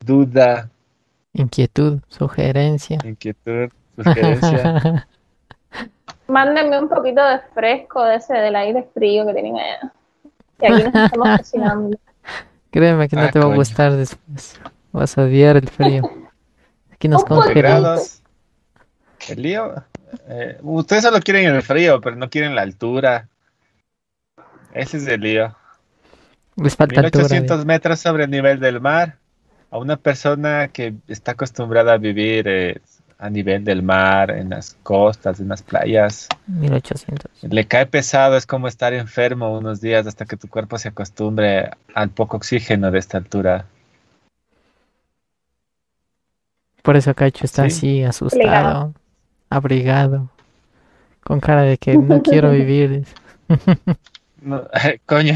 duda? Inquietud, sugerencia. Inquietud, sugerencia. Mándenme un poquito de fresco de ese del aire frío que tienen allá. Que aquí nos estamos cocinando. Créeme que no ah, te va a gustar después. Vas a odiar el frío. Aquí nos congelamos. El lío. Eh, ustedes solo quieren el frío, pero no quieren la altura. Ese es el lío. Les falta 1800 metros sobre el nivel del mar. A una persona que está acostumbrada a vivir eh, a nivel del mar, en las costas, en las playas. 1800. Le cae pesado, es como estar enfermo unos días hasta que tu cuerpo se acostumbre al poco oxígeno de esta altura. Por eso Cacho está así, asustado, abrigado, con cara de que no quiero vivir. coño,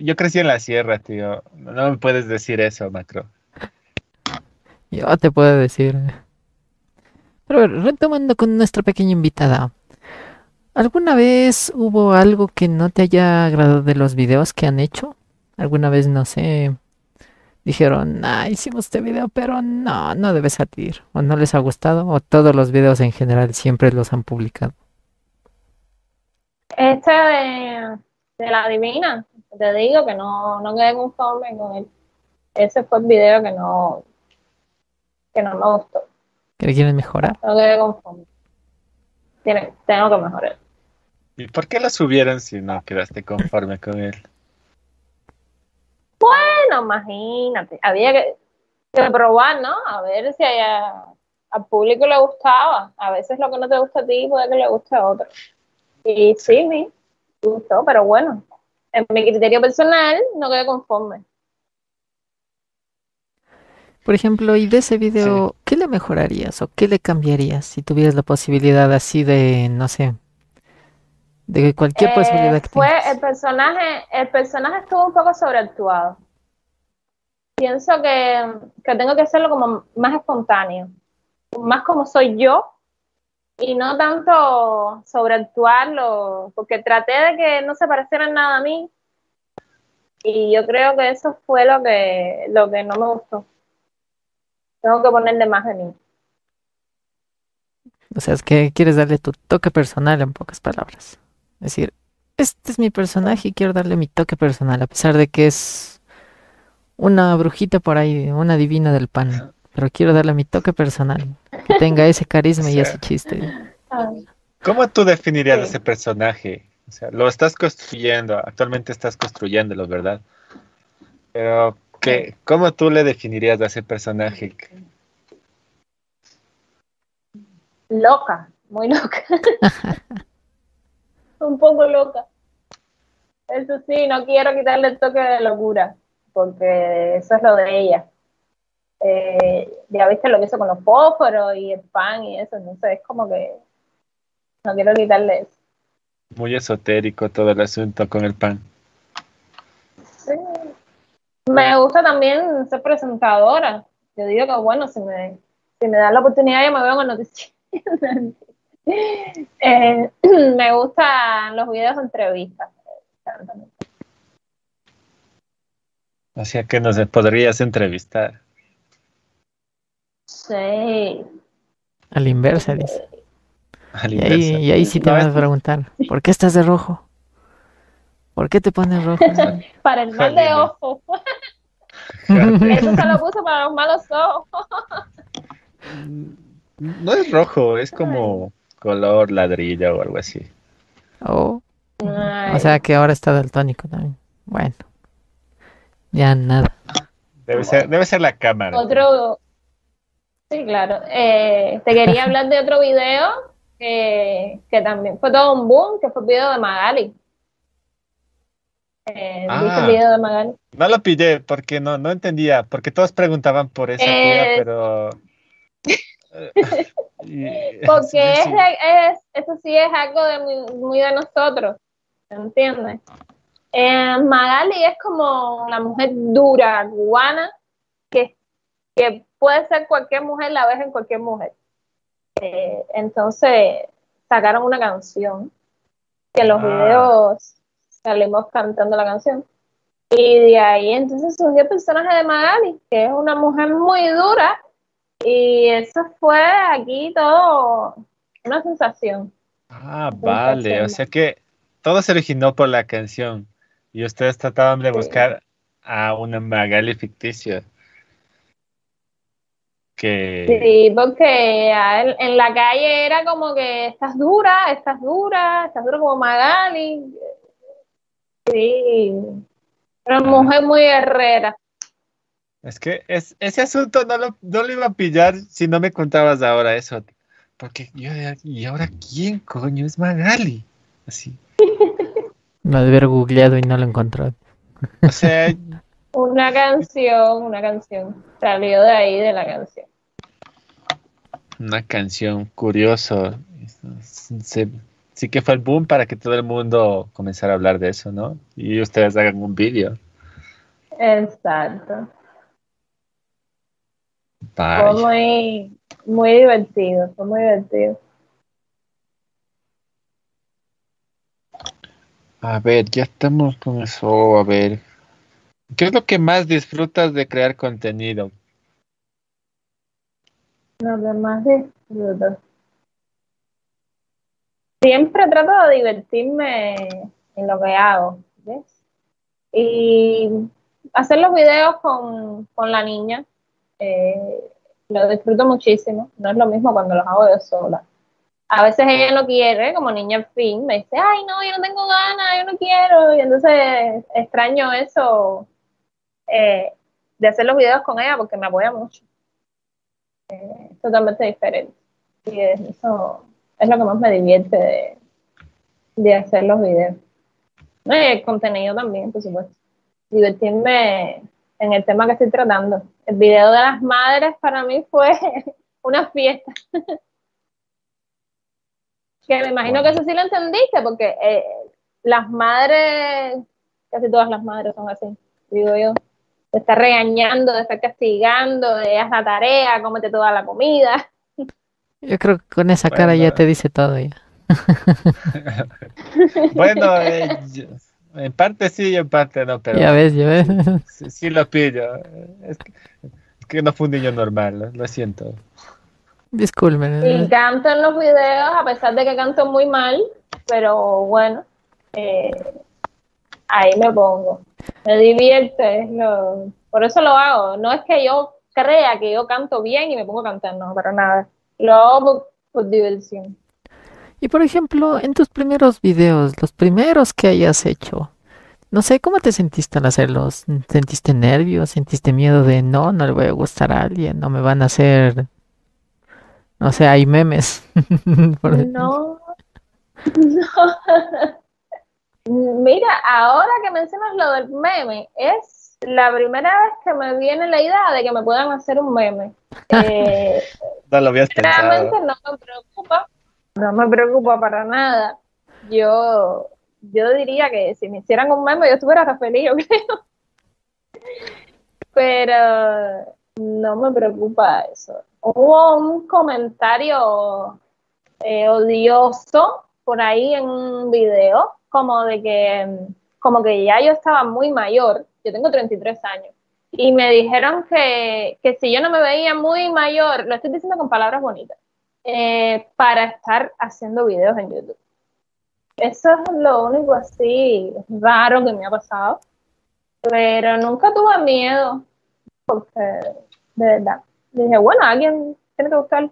yo, crecí en la sierra, tío. No me puedes decir eso, Macro. Yo te puedo decir. Pero retomando con nuestra pequeña invitada. ¿Alguna vez hubo algo que no te haya agradado de los videos que han hecho? ¿Alguna vez, no sé, dijeron, ah, hicimos este video, pero no, no debe salir, o no les ha gustado, o todos los videos en general siempre los han publicado? Este de, la divina, te digo que no, no quedé conforme con él. Ese fue el video que no, que no me gustó. ¿Que quieren mejorar? No quedé conforme. tengo que mejorar. ¿Y por qué lo subieron si no quedaste conforme con él? Bueno, imagínate, había que, probar, ¿no? A ver si al público le gustaba. A veces lo que no te gusta a ti puede que le guste a otro. Y sí, me gustó, pero bueno, en mi criterio personal no quedé conforme. Por ejemplo, y de ese video, ¿qué le mejorarías o qué le cambiarías si tuvieras la posibilidad así de, no sé, de cualquier posibilidad eh, fue el personaje el personaje estuvo un poco sobreactuado pienso que, tengo que hacerlo como más espontáneo más como soy yo y no tanto sobreactuarlo porque traté de que no se pareciera nada a mí y yo creo que eso fue lo que lo que no me gustó tengo que ponerle más de mí o sea, es que quieres darle tu toque personal en pocas palabras. Es decir, este es mi personaje y quiero darle mi toque personal, a pesar de que es una brujita por ahí, una divina del pan. Pero quiero darle mi toque personal, que tenga ese carisma y ese chiste. ¿Cómo tú definirías ese personaje? O sea, lo estás construyendo, actualmente estás construyéndolo, ¿verdad? Pero, ¿qué, ¿cómo tú le definirías a ese personaje? Loca, muy loca. un poco loca. Eso sí, no quiero quitarle el toque de locura, porque eso es lo de ella. Eh, ya viste lo que hizo con los fósforos y el pan y eso, entonces es como que no quiero quitarle eso. Muy esotérico todo el asunto con el pan. Sí. Me gusta también ser presentadora. Yo digo que bueno, si me, si me dan la oportunidad yo me veo en noticias. Eh, me gustan los videos de entrevistas. O sea que nos podrías entrevistar. Sí. A la inversa, dice. Al Y ahí, y ahí sí te No, van a preguntar, ¿por qué estás de rojo? ¿Por qué te pones rojo? Para el mal de ojo. Eso se lo puso para los malos ojos. No es rojo, es como color ladrillo o algo así. Oh, Ay. o sea que ahora está daltónico también. Bueno, ya nada. Debe ser, debe ser la cámara. Otro. Sí, claro. Eh, te quería hablar de otro video que, que también fue todo un boom, que fue el video de Magali. Eh, ¿Viste Ah. el video de Magali? No lo pillé porque no, no entendía, porque todos preguntaban por esa tía, Eh. pero... eh, Porque sí, es, sí. de- es, eso sí es algo de muy, muy de nosotros, ¿entiendes? Eh, Magali es como la mujer dura cubana que, que puede ser cualquier mujer, la ves en cualquier mujer. Eh, entonces sacaron una canción que en los Ah. videos salimos cantando la canción. Y de ahí entonces surgió el personaje de Magali, que es una mujer muy dura, y eso fue aquí todo una sensación. Ah, vale, o sea que todo se originó por la canción y ustedes trataban de buscar a una Magali ficticia. Que... Sí, porque él- en la calle era como que estás dura, estás dura, estás dura como Magali. Sí, una mujer muy guerrera. Es que es, ese asunto no lo, no lo iba a pillar si no me contabas ahora eso. Porque yo, ¿y ahora quién coño es Magali? Así. Lo de haber googleado y no lo encontró. O sea, Una canción, una canción. Salió de ahí de la canción. una canción curioso. Se- sí que fue el boom para que todo el mundo comenzara a hablar de eso, ¿no? Y ustedes hagan un vídeo. Exacto. Fue muy, muy divertido, fue muy divertido. A ver, ya estamos con eso. A ver. ¿Qué es lo que más disfrutas de crear contenido? Lo demás disfruto. Siempre trato de divertirme en lo que hago, ¿ves? Y hacer los videos con, con la niña, eh, lo disfruto muchísimo. No es lo mismo cuando los hago yo sola. A veces ella no quiere, como niña en fin, me dice, ay, no, yo no tengo ganas, yo no quiero. Y entonces extraño eso eh, de hacer los videos con ella porque me apoya mucho es totalmente diferente. Y eso es lo que más me divierte de, hacer los videos. Y el contenido también, por supuesto. Divertirme en el tema que estoy tratando. El video de las madres para mí fue una fiesta. que me imagino que eso sí lo entendiste, porque eh, las madres, casi todas las madres son así, digo yo te está regañando, te está castigando, de haz la tarea, cómete toda la comida. Yo creo que con esa cara ya te dice todo ya. Bueno, eh, yo- en parte sí y en parte no, pero Ya ves, ya ves. sí, sí lo pillo. Es que, es que no fue un niño normal, lo siento. Disculpen. Y canto en los videos, a pesar de que canto muy mal, pero bueno, eh, ahí me pongo. Me divierte, es lo, por eso lo hago. No es que yo crea que yo canto bien y me pongo a cantar, no, para nada. Lo hago por, por diversión. Y por ejemplo, en tus primeros videos, los primeros que hayas hecho, no sé, ¿cómo te sentiste al hacerlos? ¿Sentiste nervios? ¿Sentiste miedo de no, no le voy a gustar a alguien? ¿No me van a hacer, no sé, hay memes? No, no. Mira, ahora que mencionas lo del meme, es la primera vez que me viene la idea de que me puedan hacer un meme. Eh, No lo habías pensado. realmente no me preocupa, no me preocupa para nada. Yo, yo diría que si me hicieran un meme yo estuviera hasta feliz, yo creo. Pero no me preocupa eso. Hubo un comentario eh, odioso por ahí en un video, como de que, como que ya yo estaba muy mayor. Yo tengo 33 años. Y me dijeron que, que si yo no me veía muy mayor, lo estoy diciendo con palabras bonitas, eh, para estar haciendo videos en YouTube. Eso es lo único así raro que me ha pasado. Pero nunca tuve miedo, porque de verdad, dije, bueno, alguien tiene que buscar.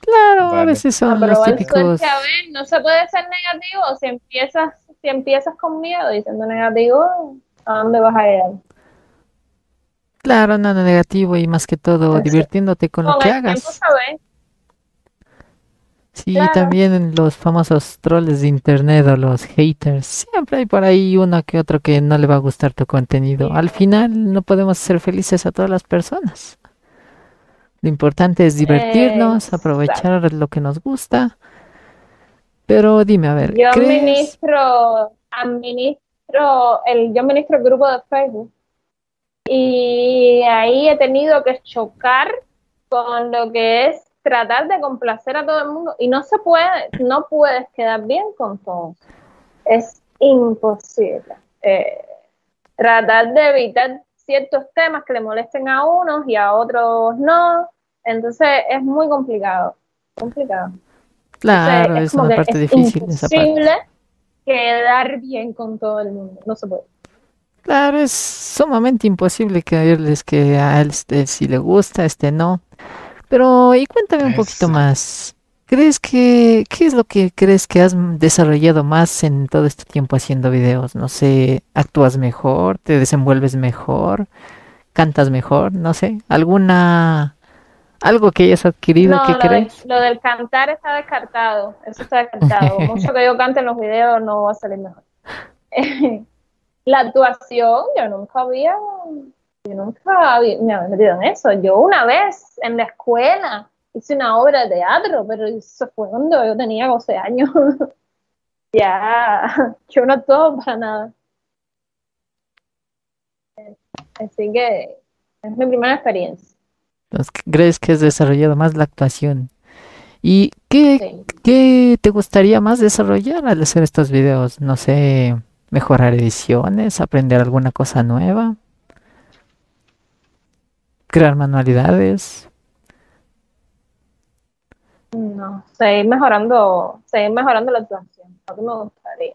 Claro, a veces son los típicos. A ver, no se puede ser negativo si empiezas, si empiezas con miedo diciendo negativo, ¿a dónde vas a ir? Claro, nada negativo y más que todo divirtiéndote con, lo que hagas. Sí, también los famosos trolls de internet o los haters. Siempre hay por ahí uno que otro que no le va a gustar tu contenido. Al final no podemos ser felices a todas las personas. Lo importante es divertirnos, aprovechar lo que nos gusta. Pero dime, a ver. Yo administro, administro el, yo administro el grupo de Facebook y ahí he tenido que chocar con lo que es tratar de complacer a todo el mundo y no se puede, no puedes quedar bien con todos. Es imposible. Eh, tratar de evitar ciertos temas que le molesten a unos y a otros no. Entonces es muy complicado. Complicado. Claro, es, una parte difícil. Es imposible quedar bien con todo el mundo. No se puede. Claro, es sumamente imposible creerles que a él este, si le gusta, este no. Pero, y cuéntame un poquito más. ¿Crees que, qué es lo que crees que has desarrollado más en todo este tiempo haciendo videos? No sé, ¿actúas mejor? ¿Te desenvuelves mejor? ¿Cantas mejor? No sé, ¿alguna, algo que hayas adquirido que crees? lo del cantar está descartado, eso está descartado. Mucho que yo cante en los videos no va a salir mejor. la actuación, yo nunca había yo nunca me había metido en eso. Yo una vez en la escuela hice una obra de teatro, pero eso fue cuando yo tenía 12 años. ya, yo no todo para nada. Así que es mi primera experiencia. ¿Crees que has desarrollado más la actuación? ¿Y qué, qué te gustaría más desarrollar al hacer estos videos? No sé, mejorar ediciones, aprender alguna cosa nueva crear manualidades. Seguir mejorando, seguir mejorando la actuación, lo que me gustaría.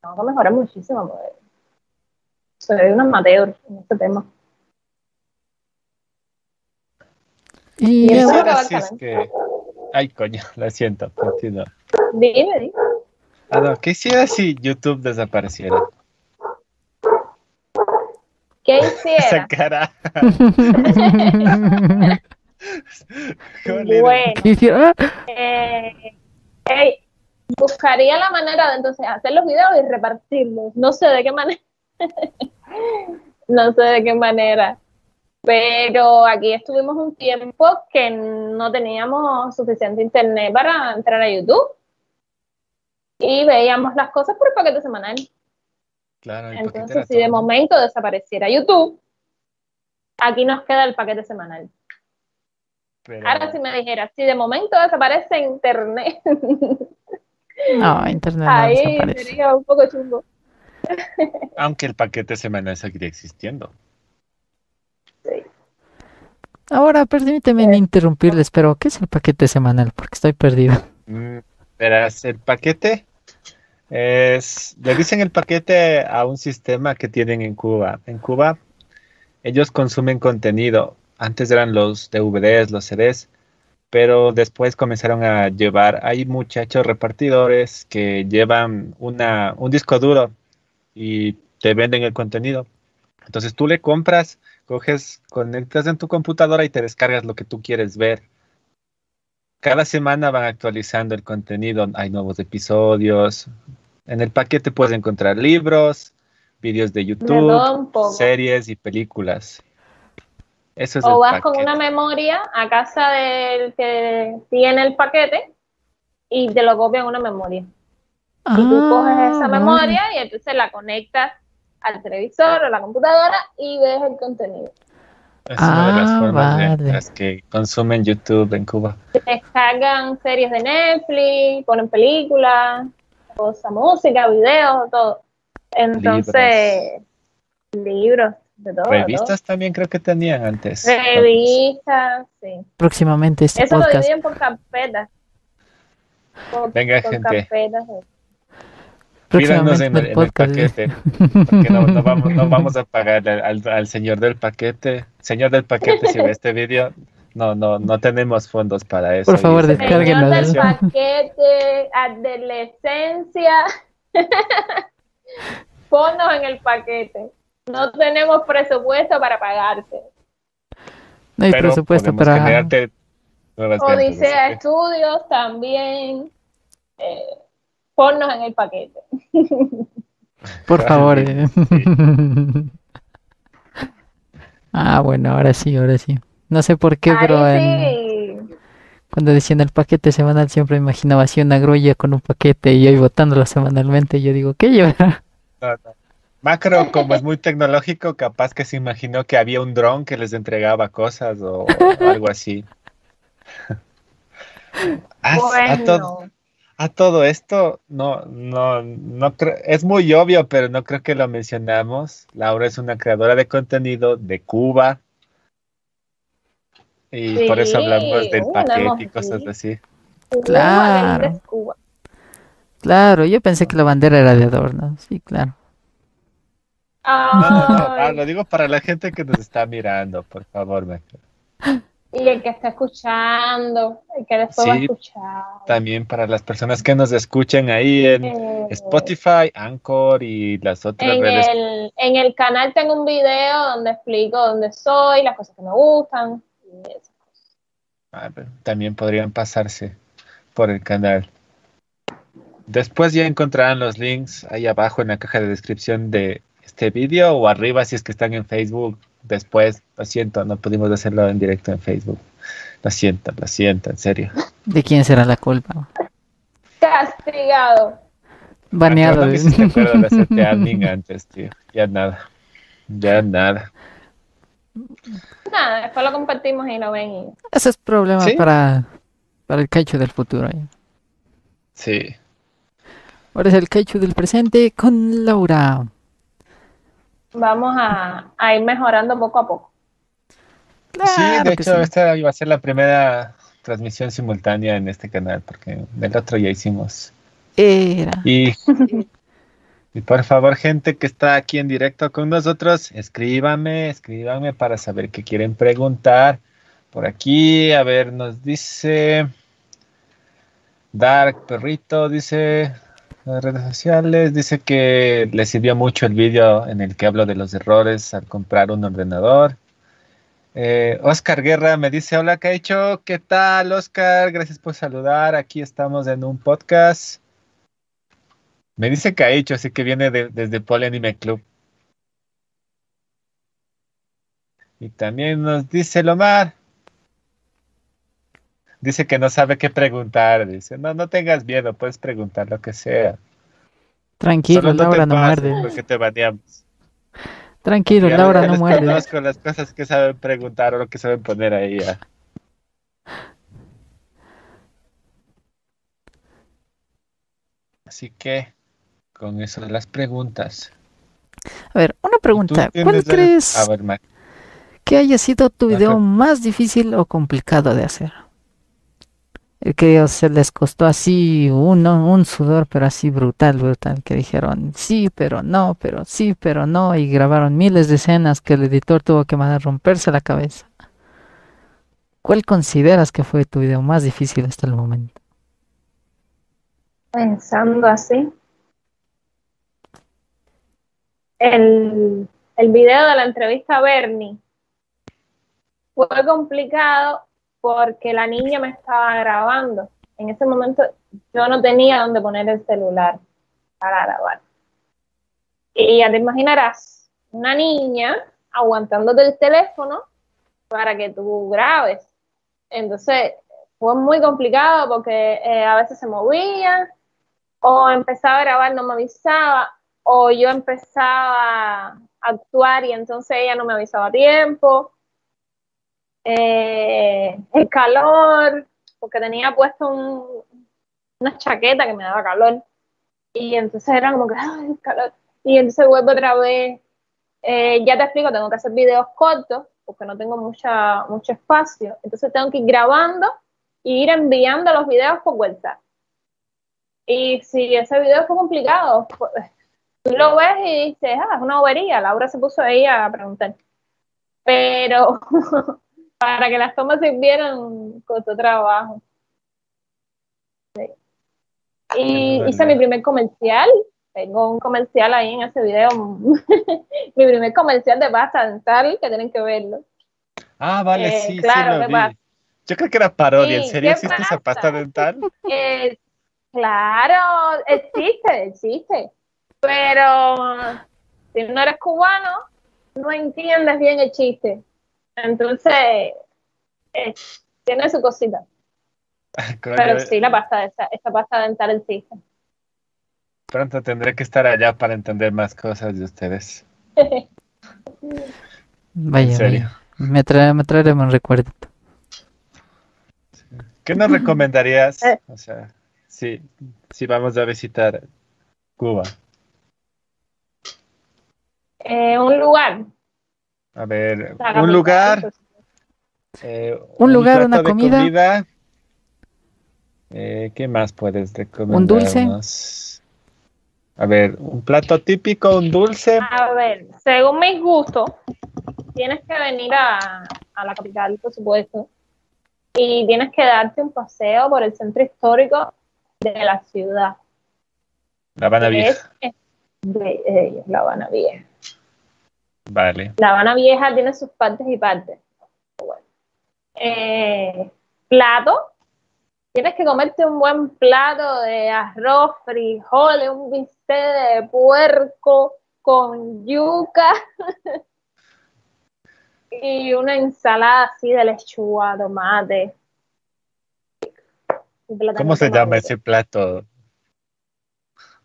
Tengo que mejorar muchísimo porque soy un amateur en este tema. Y, y ahora sí es que... Ay, coño, lo siento, continúa. Dime, dime. Ah, no, ¿qué hiciera si YouTube desapareciera? ¿Qué hiciera? Esa cara. bueno, eh, buscaría la manera de entonces hacer los videos y repartirlos. No sé de qué manera. no sé de qué manera. Pero aquí estuvimos un tiempo que no teníamos suficiente internet para entrar a YouTube. Y veíamos las cosas por el paquete semanal. Entonces, si de momento desapareciera YouTube, aquí nos queda el paquete semanal. Ahora si me dijera, si de momento desaparece Internet. no, Internet no Ahí sería un poco chungo. Aunque el paquete semanal seguiría existiendo. Sí. Ahora, permíteme eh, interrumpirles, pero ¿qué es el paquete semanal? Porque estoy perdido. Mm, verás, el paquete es, le dicen el paquete a un sistema que tienen en Cuba. En Cuba, ellos consumen contenido. Antes eran los DVDs, los CDs, pero después comenzaron a llevar. Hay muchachos repartidores que llevan una, un disco duro y te venden el contenido. Entonces tú le compras, coges, conectas en tu computadora y te descargas lo que tú quieres ver. Cada semana van actualizando el contenido, hay nuevos episodios. En el paquete puedes encontrar libros, vídeos de YouTube, series y películas. Eso es o vas con una memoria a casa del que tiene el paquete y te lo copia en una memoria. y tú ah, coges esa memoria y entonces la conectas al televisor o a la computadora y ves el contenido. Es una de las ah, formas de las que consumen YouTube en Cuba. Descargan series de Netflix, ponen películas, cosa, música, videos, todo. Entonces, libros, de todo. Revistas también creo que tenían antes. Revistas, sí. Próximamente este Eso lo dividen por carpetas. Por- Venga, por gente. Pídanos en el, en paquete. Porque no, no vamos, no vamos a pagar al, señor del paquete. Señor del paquete, si ve este vídeo, no, no, no tenemos fondos para eso. Por favor, descarguen Señor del paquete, adolescencia. Ponnos en el paquete. No tenemos presupuesto para pagarte. No hay pero presupuesto para... generarte Odisea Estudios también. Eh, ponnos en el paquete. Por favor. eh. ah, bueno, ahora sí, ahora sí. No sé por qué, pero en- Ahí sí. cuando decían el paquete semanal siempre imaginaba así una grulla con un paquete y hoy botándolo semanalmente. Yo digo, ¿qué llevará? No, no. Macro, como es muy tecnológico, capaz que se imaginó que había un dron que les entregaba cosas o, o algo así. A, a todo, Bueno, a todo esto, no, no, no creo, es muy obvio, pero no creo que lo mencionamos. Laura es una creadora de contenido de Cuba. Y por eso hablamos del uh, paquete y cosas sí. así. Claro. Claro, yo pensé que la bandera era de adorno. Sí, claro. No, no, ah, lo digo para la gente que nos está mirando, por favor, Macro. y el que está escuchando, el que después va a Sí, escuchar. También para las personas que nos escuchen ahí en Eh, Spotify, Anchor y las otras En redes. el, en el canal tengo un video donde explico dónde soy, las cosas que me gustan. y. Ah, pero También podrían pasarse por el canal. Después ya encontrarán los links ahí abajo en la caja de descripción de este vídeo o arriba si es que están en Facebook. Después, lo siento, no pudimos hacerlo en directo en Facebook. Lo siento, lo siento, en serio. ¿De quién será la culpa? Castigado. Baneado. Antes, tío. Ya nada. Ya nada. Nada, después lo compartimos y lo ven. y- Ese es problema ¿Sí? para, para el Caicho del futuro. ¿eh? Sí. Ahora es el Caicho del presente con Laura. Vamos a, a ir mejorando poco a poco. Sí, Claro de hecho, sí. esta iba a ser la primera transmisión simultánea en este canal, porque del otro ya hicimos. Era. Y, y por favor, gente que está aquí en directo con nosotros, escríbame, escríbame para saber qué quieren preguntar. Por aquí, a ver, nos dice Dark Perrito, dice redes sociales, dice que le sirvió mucho el vídeo en el que hablo de los errores al comprar un ordenador. Eh, Oscar Guerra me dice, hola Caicho, ¿qué tal Oscar? Gracias por saludar, aquí estamos en un podcast. Me dice Caicho, así que viene de- desde Poli Anime Club. Y también nos dice Lomar. Dice que no sabe qué preguntar. Dice, no, no tengas miedo, puedes preguntar lo que sea. Tranquilo, Solo no te Laura no muerde. porque te baneamos. Tranquilo, Laura no muerde. conozco las cosas que saben preguntar o lo que saben poner ahí. ya. Así que, con eso de las preguntas. A ver, una ¿Tú pregunta. ¿Cuál crees ver, que haya sido tu video Ajá. más difícil o complicado de hacer? Que se les costó así uno, un sudor, pero así brutal, brutal, que dijeron sí, pero no, pero sí, pero no, y grabaron miles de escenas que el editor tuvo que mandar romperse la cabeza. ¿Cuál consideras que fue tu video más difícil hasta el momento? Pensando así. El, el video de la entrevista a Bernie fue complicado porque la niña me estaba grabando. En ese momento yo no tenía dónde poner el celular para grabar. Y ya te imaginarás, una niña aguantándote el teléfono para que tú grabes. Entonces fue muy complicado porque eh, a veces se movía o empezaba a grabar, no me avisaba, o yo empezaba a actuar y entonces ella no me avisaba a tiempo. Eh, el calor, porque tenía puesto un- una chaqueta que me daba calor. Y entonces era como que, ay, calor. y entonces vuelvo otra vez. Eh, ya te explico, tengo que hacer videos cortos porque no tengo mucha, mucho espacio. Entonces tengo que ir grabando e ir enviando los videos por WhatsApp. Y si ese video fue complicado, pues, tú lo ves y dices, ah, es una bobería. Laura se puso ahí a preguntar. Pero para que las tomas sirvieran, costó trabajo. Sí. Y hice mi primer comercial. Tengo un comercial ahí en ese video. mi primer comercial de pasta dental, que tienen que verlo. Ah, vale, Eh, sí, claro, sí lo. Yo creo que era parodia. ¿En serio ¿qué existe esa pasta dental? Eh, claro, existe, existe. Pero si no eres cubano, no entiendes bien el chiste. Entonces, eh, tiene su cosita. Pero sí, la pasta, esa, esa pasta dental existe. Pronto tendré que estar allá para entender más cosas de ustedes. Vaya, En serio. vaya. Me, trae, me traeremos un recuerdo. ¿Qué nos recomendarías? Eh. O sea, si, si vamos a visitar Cuba. Eh, un lugar. A ver, un lugar, eh, Un lugar, plato una comida. Eh, ¿qué más puedes recomendar? dulce? A ver, un plato típico, un dulce. A ver, según mis gustos, tienes que venir a, a la capital, por supuesto, y tienes que darte un paseo por el centro histórico de la ciudad. La Habana Vieja. es- eh, La Habana Vieja. Vale. La Habana Vieja tiene sus partes y partes. Bueno. Eh, plato. Tienes que comerte un buen plato de arroz, frijoles, un bistec de puerco con yuca y una ensalada así de lechuga, tomate. ¿Cómo se llama ese plato?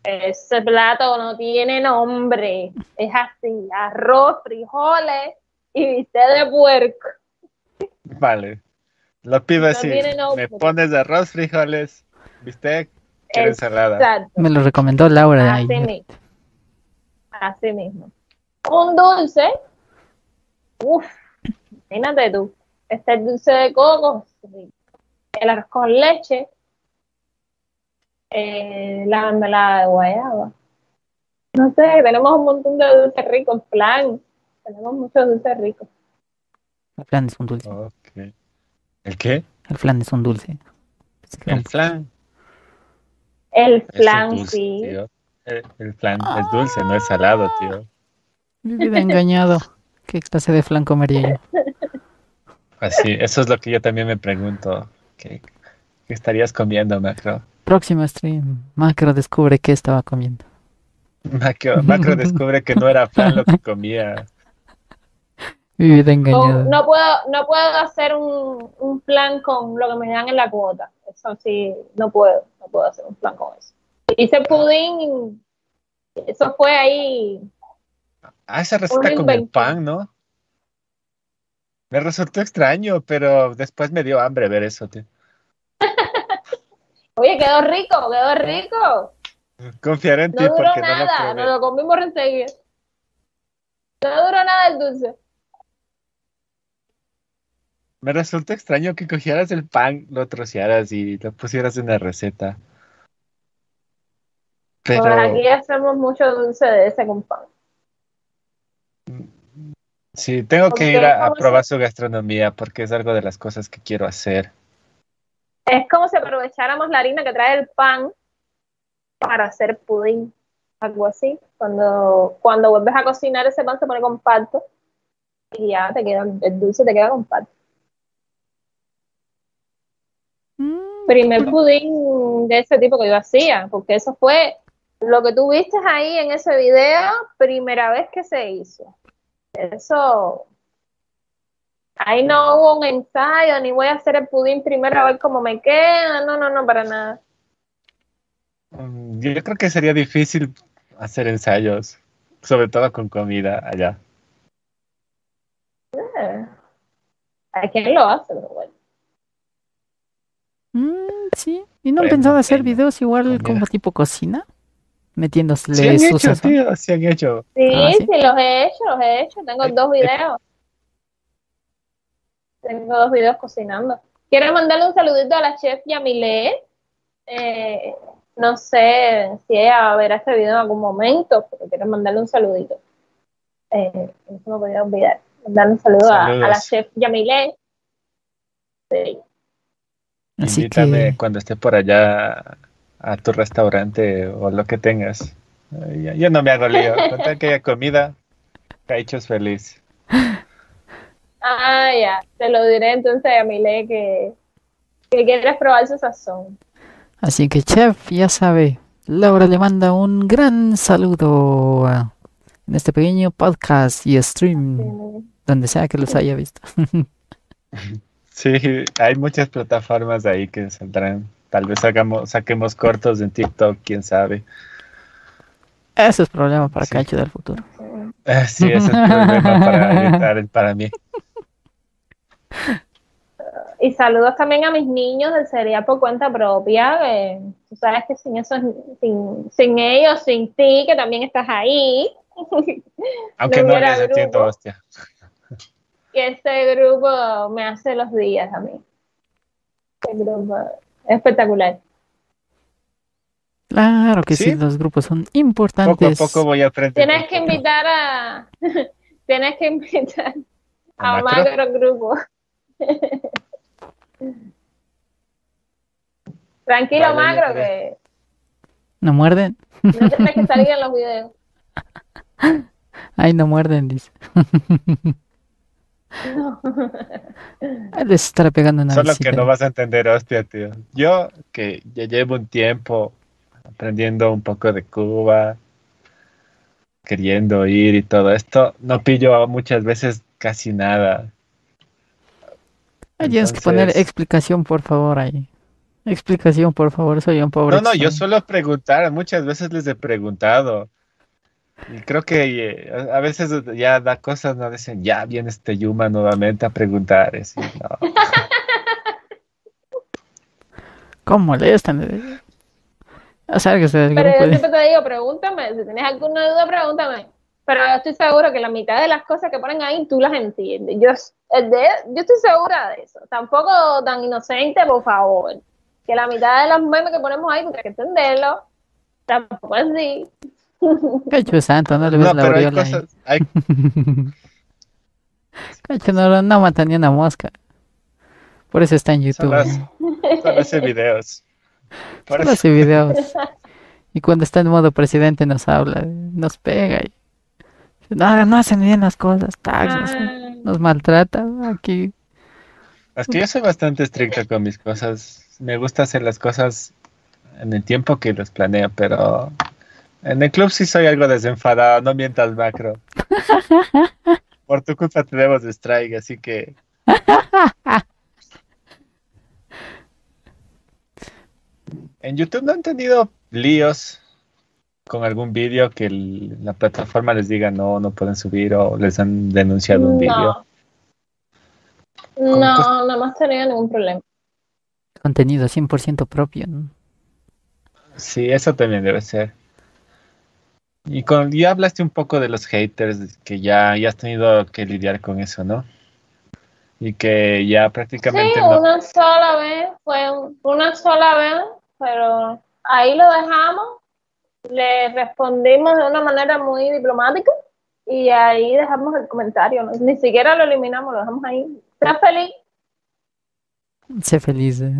Ese plato no tiene nombre. Es así, arroz, frijoles y bistec de puerco. Vale. Lo pido No. Me pones arroz, frijoles, bistec, quiero ensalada. Me lo recomendó Laura. Así ayer. mismo. Así mismo. Un dulce. Uf, imagínate tú. Este dulce de coco. El arroz con leche. Eh, la mermelada de guayaba. No sé, tenemos un montón de dulces ricos. Plan, tenemos muchos dulces ricos. El flan es un dulce. ¿El qué? El flan es un dulce. El flan. El flan, dulce, sí. tío. El, el flan es dulce, no es salado, tío. Mi vida engañado. ¿Qué clase de flan comería yo? Así, eso es lo que yo también me pregunto. ¿Qué, qué estarías comiendo, Macro? Próximo stream. Macro descubre qué estaba comiendo. Macro, Macro descubre que no era flan lo que comía. Mi vida No, engañada. no puedo, no puedo hacer un, un plan con lo que me dan en la cuota. Eso sí, no puedo, no puedo hacer un plan con eso. Hice pudín, eso fue ahí. Ah, esa receta con el pan, ¿no? Me resultó extraño, pero después me dio hambre ver eso, tío. Oye, quedó rico, quedó rico. Confiaré en ti No duró porque no lo nada, nos lo comimos enseguida. No duró nada el dulce. Me resultó extraño que cogieras el pan, lo trocearas y lo pusieras en la receta. Pero aquí hacemos mucho dulce de ese con pan. sí, tengo que ir a, a vamos a- probar su gastronomía porque es algo de las cosas que quiero hacer. Es como si aprovecháramos la harina que trae el pan para hacer pudín, algo así. Cuando, cuando vuelves a cocinar ese pan se pone compacto y ya te queda, el dulce te queda compacto. Mm, Primer pudín de ese tipo que yo hacía, porque eso fue lo que tú viste ahí en ese video, primera vez que se hizo. Eso, ahí no hubo un ensayo, ni voy a hacer el pudín primero a ver cómo me queda, no, no, no, para nada. Mm, Yo creo que sería difícil hacer ensayos, sobre todo con comida allá. Eh, Hay quien lo hace, pero bueno. mm, sí. ¿Y no han Bueno, pensado hacer videos igual comida. como tipo cocina? metiéndose Sí han hecho, tío, sí han hecho. Sí, Ah, sí, ¿sí? los he hecho, los he hecho. Tengo Ay, dos ay. videos. Tengo dos videos cocinando. Quiero mandarle un saludito a la chef Yamile. Eh, no sé si ella va a ver este video en algún momento, pero quiero mandarle un saludito. Eh, no se me podía olvidar. Mandarle un saludo a, a la chef Yamile. Sí. Así Invítame que cuando esté por allá a tu restaurante o lo que tengas. Yo no me hago lío. Con tal que haya comida, Caicho es feliz. Ah, ya. Te lo diré entonces a Yamile que, que quieres probar su sazón. Así que, chef, ya sabe, Laura le manda un gran saludo en este pequeño podcast y stream, Sí. donde sea que los haya visto. Sí, hay muchas plataformas ahí que saldrán. Tal vez hagamos, saquemos cortos en TikTok, quién sabe. Ese es problema para Sí. Cacho del futuro. Ah, Sí, ese es el problema para para mí. Y saludos también a mis niños del Sería por cuenta propia. que tú sabes que sin esos, sin, sin ellos, sin ti, que también estás ahí, Aunque No les entiendo, grupo. hostia. que este grupo me hace los días a mí. Este grupo es espectacular. Claro que sí, ¿Sí? los grupos son Poco a importantes. poco voy aprendiendo. Tienes que invitar a. tienes que invitar ¿A a Macro? macro grupo. Tranquilo, Vale, ya que ¿No muerden? no tienes que salir en los videos. Ay, no muerden, dice. No. Ay, Les estará pegando una Solo visita. que no vas a entender, hostia, tío. Yo, que ya llevo un tiempo aprendiendo un poco de Cuba, queriendo ir y todo esto, no pillo muchas veces casi nada. Ay, tienes que poner Entonces- explicación, por favor, ahí. Explicación, por favor, soy un pobre. No, no, yo suelo preguntar, muchas veces les he preguntado. Y creo que eh, a veces ya da cosas, no dicen, ya viene este Yuma nuevamente a preguntar. así, no. ¿Cómo le están? O sea, que del Pero yo siempre te digo, pregúntame. Si tienes alguna duda, pregúntame. Pero yo estoy seguro que la mitad de las cosas que ponen ahí tú las entiendes. Yo, de- yo estoy segura de eso. Tampoco tan inocente, por favor. Que la mitad de los memes que ponemos ahí tú tienes que entenderlo. Tampoco así. Cacho santo, no le ves No, la pero hay cosas, hay, Cacho no, no mata ni una mosca. Por eso está en YouTube. Solo hace- ¿no? solo hace videos. Por Solo hace videos. Y cuando está en modo presidente nos habla, nos pega. Y... No, no hacen bien las cosas. tac, nos, maltrata aquí. Es que yo soy bastante estricto con mis cosas. Me gusta hacer las cosas en el tiempo que los planeo, pero en el club sí soy algo desenfadado. No mientas, macro. Por tu culpa tenemos strike, así que en YouTube no han tenido líos con algún vídeo que el- la plataforma les diga no, no pueden subir o les han denunciado un vídeo. no. No, no hemos tenido ningún problema. Contenido 100% propio. ¿no? Sí, eso también debe ser. Y con, ya hablaste un poco de los haters, que ya, ya has tenido que lidiar con eso, ¿no? Y que ya Sí, prácticamente no. una sola vez, fue un- una sola vez, pero ahí lo dejamos, le respondimos de una manera muy diplomática y ahí dejamos el comentario, ¿no? ni siquiera lo eliminamos, lo dejamos ahí. Sea feliz, Sé feliz. eh.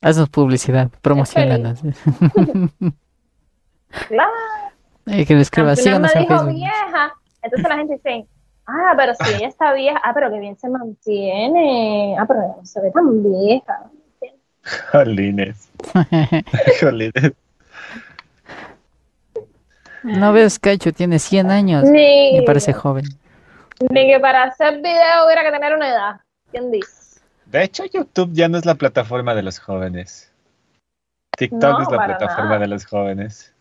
Haznos publicidad, promocionanos. claro. Eh, que le escriba, Al final me síganos en dijo Facebook. vieja, entonces la gente dice, ah, pero si ella está vieja, ah, pero que bien se mantiene, ah, pero no se ve tan vieja. Jolines. Jolines. No ves, Cacho tiene 100 años. Ni, Me parece joven. ni que para hacer video hubiera que tener una edad. ¿Quién dice? De hecho, YouTube ya no es la plataforma de los jóvenes. TikTok No, es la plataforma nada. de los jóvenes.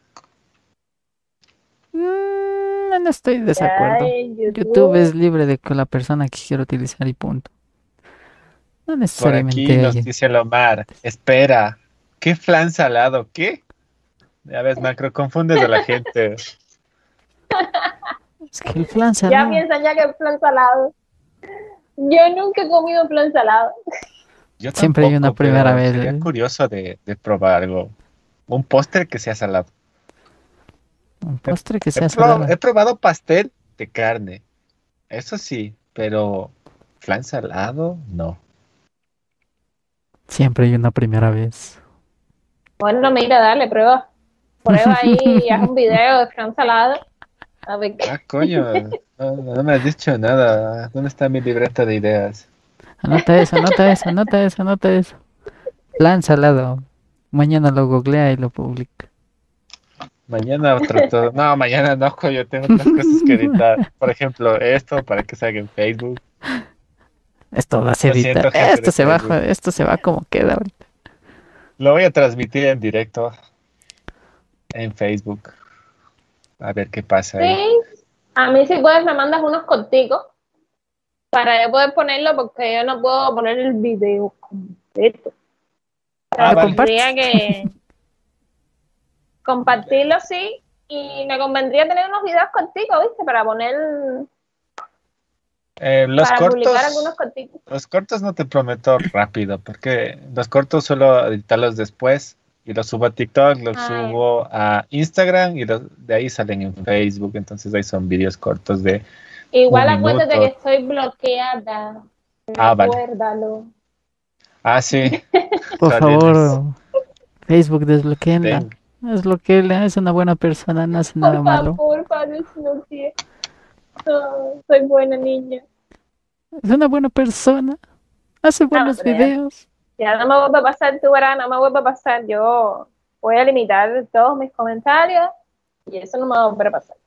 Mm, no estoy de desacuerdo. Ay, YouTube es libre de que la persona quisiera utilizar y punto. No Por necesariamente aquí nos dice Lomar, espera, ¿qué flan salado? ¿Qué? Ya ves, Macro, confundes a la gente. Es que el flan Ya salado. piensan ya que es flan salado. Yo nunca he comido flan salado. Yo Siempre hay una primera vez, Sería ¿eh? curioso de, de probar algo. Un postre que sea salado. Un postre que He, sea probado- salado. he probado pastel de carne. Eso sí, pero flan salado, no. Siempre hay una primera vez. Bueno, mira, dale, prueba. Prueba ahí y haz un video de salado. A ver qué. Ah, coño, no, no me has dicho nada. ¿Dónde está mi libreta de ideas? Anota eso, anota eso, anota eso, anota eso. Flan salado. Mañana lo googlea y lo publica. Mañana otro todo. No, mañana no, coño, tengo otras cosas que editar. Por ejemplo, esto para que salga en Facebook. Esto va a ser Esto se va, esto se va como queda ahorita. Lo voy a transmitir en directo en Facebook. A ver qué pasa ahí. Sí, a mí si puedes me mandas unos corticos para yo poder ponerlo porque yo no puedo poner el video completo. Ah, Pero vale. tendría que compartirlo sí y me convendría tener unos videos corticos, ¿viste? Para poner, Eh, los para cortos, publicar algunos los cortos no te prometo rápido, porque los cortos suelo editarlos después y los subo a TikTok, los Ah, subo a Instagram y de ahí salen en Facebook. Entonces ahí son vídeos cortos de Igual acuérdate que estoy bloqueada. Ah, vale. Recuérdalo. Ah, sí. Por favor, Facebook desbloqueenla. Ten- Desbloqueenla, es una buena persona, no hace nada Por malo. favor, padre Snoopy. No, soy buena niña. Es una buena persona. Hace buenos ya- videos. Ya no me vuelve a pasar tu verano, no me vuelve a pasar. Yo voy a limitar todos mis comentarios y eso no me va a volver a pasar.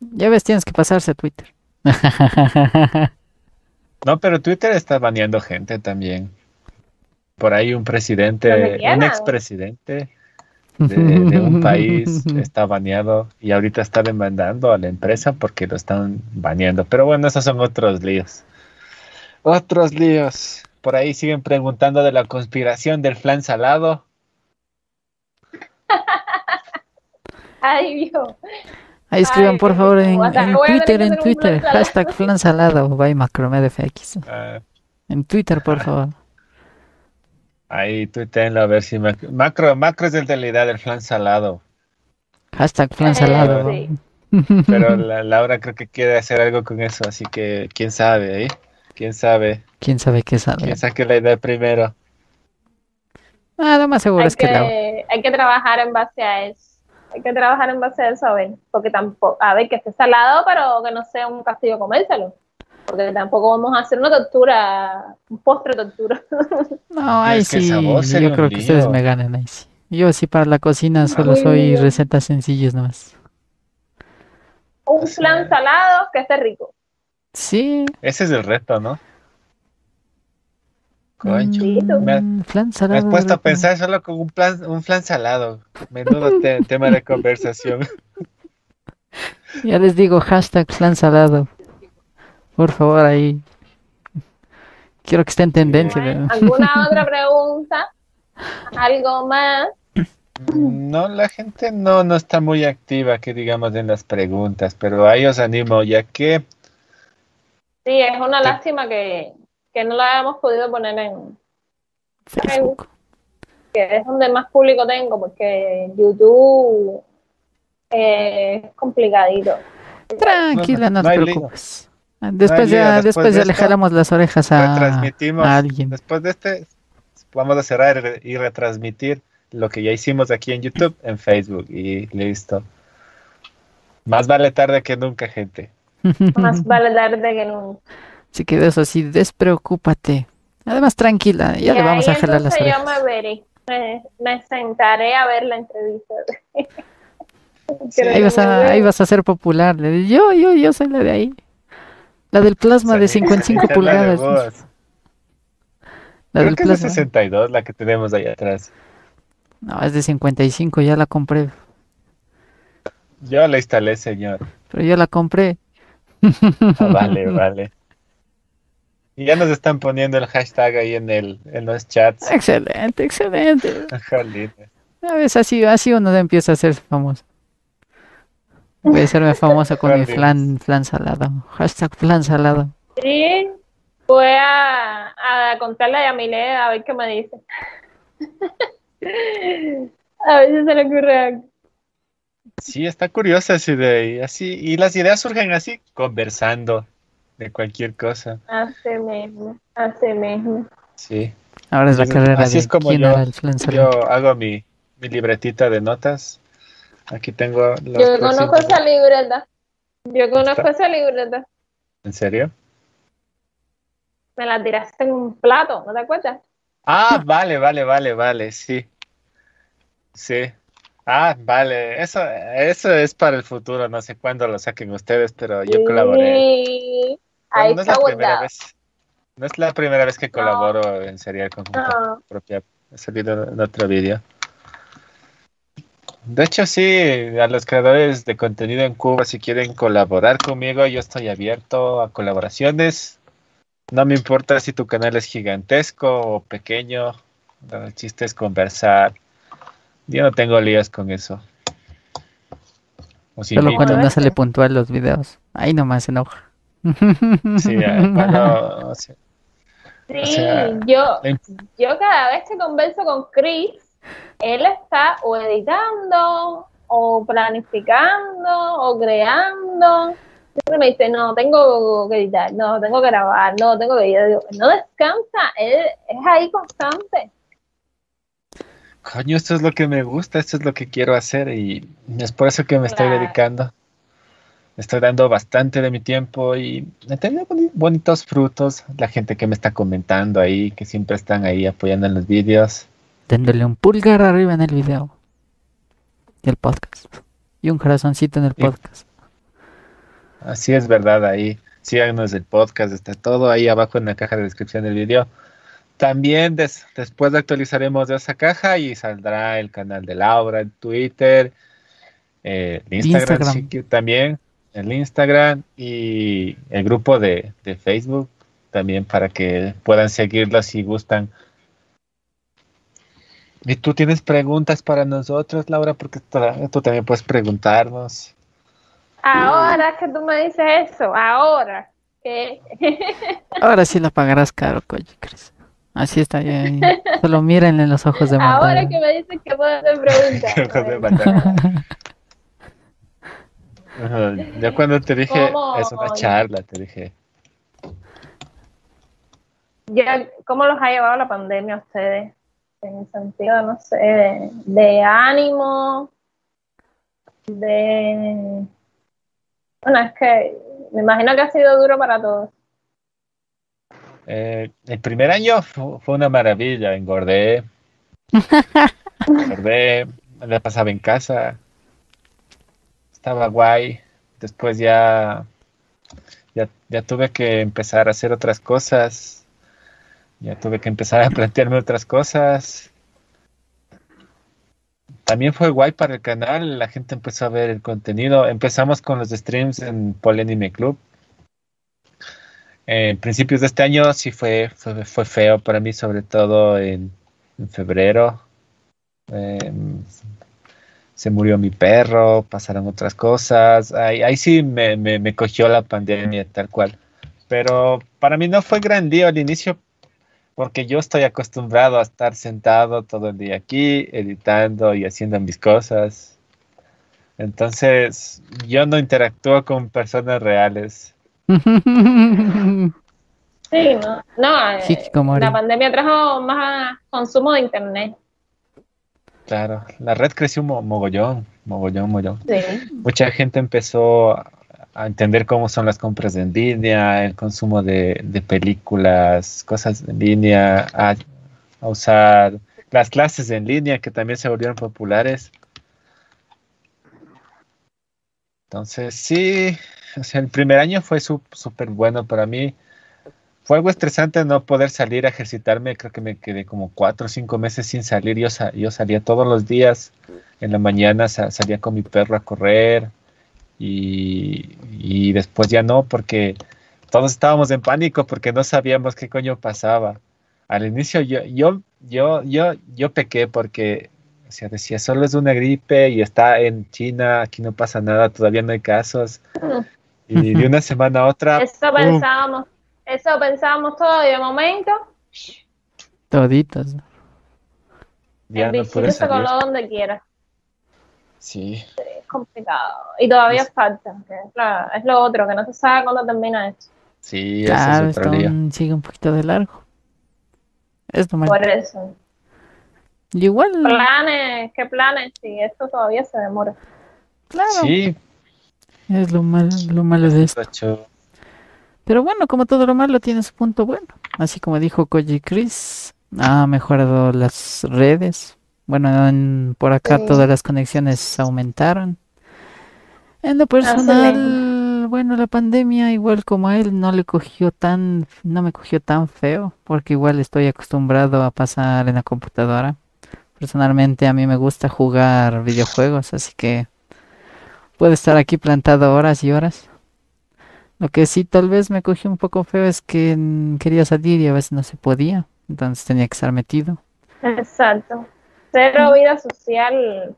Ya ves, tienes que pasarse a Twitter. No, pero Twitter está baneando gente también. Por ahí un presidente, un expresidente de, de un país está baneado y ahorita está demandando a la empresa porque lo están baneando. Pero bueno, esos son otros líos. Otros líos. Por ahí siguen preguntando de la conspiración del flan salado. Ay, Dios. Ahí escriban Ay, por favor en, en Twitter, en Twitter, flan salado. hashtag flan salado, by macromedfx. Ah, En Twitter, por favor. ahí tuiteenlo a ver si mac- macro, macro es el de la idea del flan salado. Hashtag flan salado. sí. Pero la, Laura creo que quiere hacer algo con eso, así que quién sabe, ¿eh? ¿Quién sabe? ¿Quién sabe qué sale? ¿Quién saque la idea primero? Ah, lo más seguro Hay es que la... que, hay que trabajar en base a eso. Hay que trabajar en base a eso, a ver. Porque tampoco, a ver, que esté salado, pero que no sea un castigo comérselo. Porque tampoco vamos a hacer una tortura, un postre tortura. No, ahí sí, yo creo que ustedes me ganen ahí sí. Yo sí para la cocina solo soy recetas sencillas nomás. un flan salado que esté rico. Sí. Ese es el reto, ¿no? Mm, Me has puesto a pensar solo con un plan, un flan salado. Menudo te- tema de conversación. Ya les digo, hashtag flan salado. Por favor, ahí. Quiero que esté en tendencia. ¿Alguna otra pregunta? ¿Algo más? No, la gente no, no está muy activa, que digamos, en las preguntas, pero ahí os animo, ya que Sí, es una lástima que, que no la hayamos podido poner en, Facebook. que es donde más público tengo, porque YouTube eh, es complicadito. Tranquila, no, No, no te preocupes. Después ya, después después de ya esto, las orejas a, retransmitimos. a alguien. Después de este, vamos a cerrar y retransmitir lo que ya hicimos aquí en YouTube, en Facebook, y listo. Más vale tarde que nunca, gente. Más vale tarde que nunca. Así que de eso sí, despreocúpate. Además, tranquila, ya le vamos a jalar las orejas. yo me veré. Me, me sentaré a ver la entrevista. Sí, Ahí vas a, ahí vas a ser popular. Yo, yo, yo soy la de ahí. La del plasma de 55 Esa es la de pulgadas. La Creo del que es de plasma. 62 la que tenemos ahí atrás. No, es de 55, ya la compré. Yo la instalé, señor. Pero yo la compré. Ah, vale, vale. Y ya nos están poniendo el hashtag ahí en el en los chats. Excelente, excelente. A veces así, así uno empieza a ser famoso. Voy a hacerme famoso con mi flan, flan salado. Hashtag flan salado. Sí, voy a, a contarle a Yamile a ver qué me dice. a si se le ocurre algo. Sí, está curiosa esa idea. Así, y las ideas surgen así, conversando de cualquier cosa. Así mismo, así mismo. Sí. Ahora es la carrera así de es como quién yo- era el. Yo hago mi, mi libretita de notas. Aquí tengo los Yo conozco esa libreta. Yo conozco esa libreta. ¿En serio? Me la tiraste en un plato, ¿no te acuerdas? Ah, vale, vale, vale, vale, sí. Sí. Ah, vale. Eso, eso es para el futuro. No sé cuándo lo saquen ustedes, pero yo colaboré. Sí. Bueno, Ahí no es la primera vez. No es la primera vez que colaboro en Serial con No. propia. He salido en otro vídeo. De hecho, sí, a los creadores de contenido en Cuba, si quieren colaborar conmigo, yo estoy abierto a colaboraciones. No me importa si tu canal es gigantesco o pequeño. El chiste es conversar. Yo no tengo líos con eso. Solo cuando no sale puntual los videos. Ahí nomás se enoja. Sí, cuando- o sea, Sí, O sea, yo, la yo cada vez que converso con Chris, él está o editando, o planificando, o creando. Siempre me dice, no, tengo que editar, no, tengo que grabar, no, tengo que editar. No descansa, él es ahí constante. Coño, esto es lo que me gusta, esto es lo que quiero hacer y es por eso que me estoy dedicando. Estoy dando bastante de mi tiempo y he tenido boni- bonitos frutos. La gente que me está comentando ahí, que siempre están ahí apoyando en los vídeos. Dándole un pulgar arriba en el video. Y el podcast. Y un corazoncito en el Sí. podcast. Así es verdad ahí. Síganos el podcast, está todo ahí abajo en la caja de descripción del video. También des- después actualizaremos esa caja y saldrá el canal de Laura, el Twitter, eh, el Instagram, Instagram. sí que también, el Instagram y el grupo de, de Facebook también para que puedan seguirlo si gustan. ¿Y tú tienes preguntas para nosotros, Laura? Porque tú- también puedes preguntarnos. Ahora que tú me dices eso, ahora que Ahora sí la pagarás caro, coño, Chris. Así está bien. Solo mírenle en los ojos de ahora que me dices que puedo hacer preguntas. Ajá, Ya cuando te dije, ¿Cómo? es una charla, te dije. Ya, ¿Cómo los ha llevado la pandemia a ustedes? En el sentido, no sé, de, de ánimo, de... Bueno, es que me imagino que ha sido duro para todos. Eh, el primer año fu- fue una maravilla, engordé, engordé, me la pasaba en casa, estaba guay. Después ya, ya, ya tuve que empezar a hacer otras cosas, ya tuve que empezar a plantearme otras cosas. También fue guay para el canal, la gente empezó a ver el contenido. Empezamos con los streams en Polenime Club. En principios de este año sí fue, fue, fue feo para mí, sobre todo en, febrero. Em, se murió mi perro, pasaron otras cosas. Ahí, ahí sí me, me, me cogió la pandemia tal cual. Pero para mí no fue gran lío al inicio porque yo estoy acostumbrado a estar sentado todo el día aquí, editando y haciendo mis cosas. Entonces, yo no interactúo con personas reales. Sí, ¿no? No, eh, la pandemia trajo más consumo de internet. Claro, la red creció mo- mogollón, mogollón, mogollón. Sí. Mucha gente empezó a entender cómo son las compras en línea, el consumo de, de películas, cosas en línea, a, a usar las clases en línea que también se volvieron populares. Entonces, sí, o sea, el primer año fue súper bueno para mí. Fue algo estresante no poder salir a ejercitarme. Creo que me quedé como cuatro o cinco meses sin salir. Yo, sa- yo salía todos los días. En la mañana sa- salía con mi perro a correr y, y después ya no, porque todos estábamos en pánico porque no sabíamos qué coño pasaba. Al inicio yo, yo, yo, yo, yo pequé porque O sea, decía, solo es una gripe y está en China, aquí no pasa nada, todavía no hay casos. Y de una semana a otra. Eso pensábamos, eso pensábamos todo y de momento. Toditos. Ya el no puede se salir. coló donde quiera. Sí. Es complicado. Y todavía falta. que es, la- es lo otro, que no se sabe cuándo termina esto. Sí, Claro, ese es aún sigue un poquito de largo. Es normal. Por eso. Y igual, Planes, ¿qué planes? Si esto todavía se demora. claro, Sí, es lo malo, lo malo de esto. Pero bueno, como todo lo malo tiene su punto bueno. Así como dijo Koji Chris, ha mejorado las redes. Bueno, en- por acá Sí. todas las conexiones aumentaron. En lo personal, bueno, la pandemia igual como a él no le cogió tan, no me cogió tan feo, porque igual estoy acostumbrado a pasar en la computadora. Personalmente a mí me gusta jugar videojuegos, así que puedo estar aquí plantado horas y horas. Lo que sí tal vez me cogió un poco feo es que mm, quería salir y a veces no se podía, entonces tenía que estar metido. Exacto. Cero vida social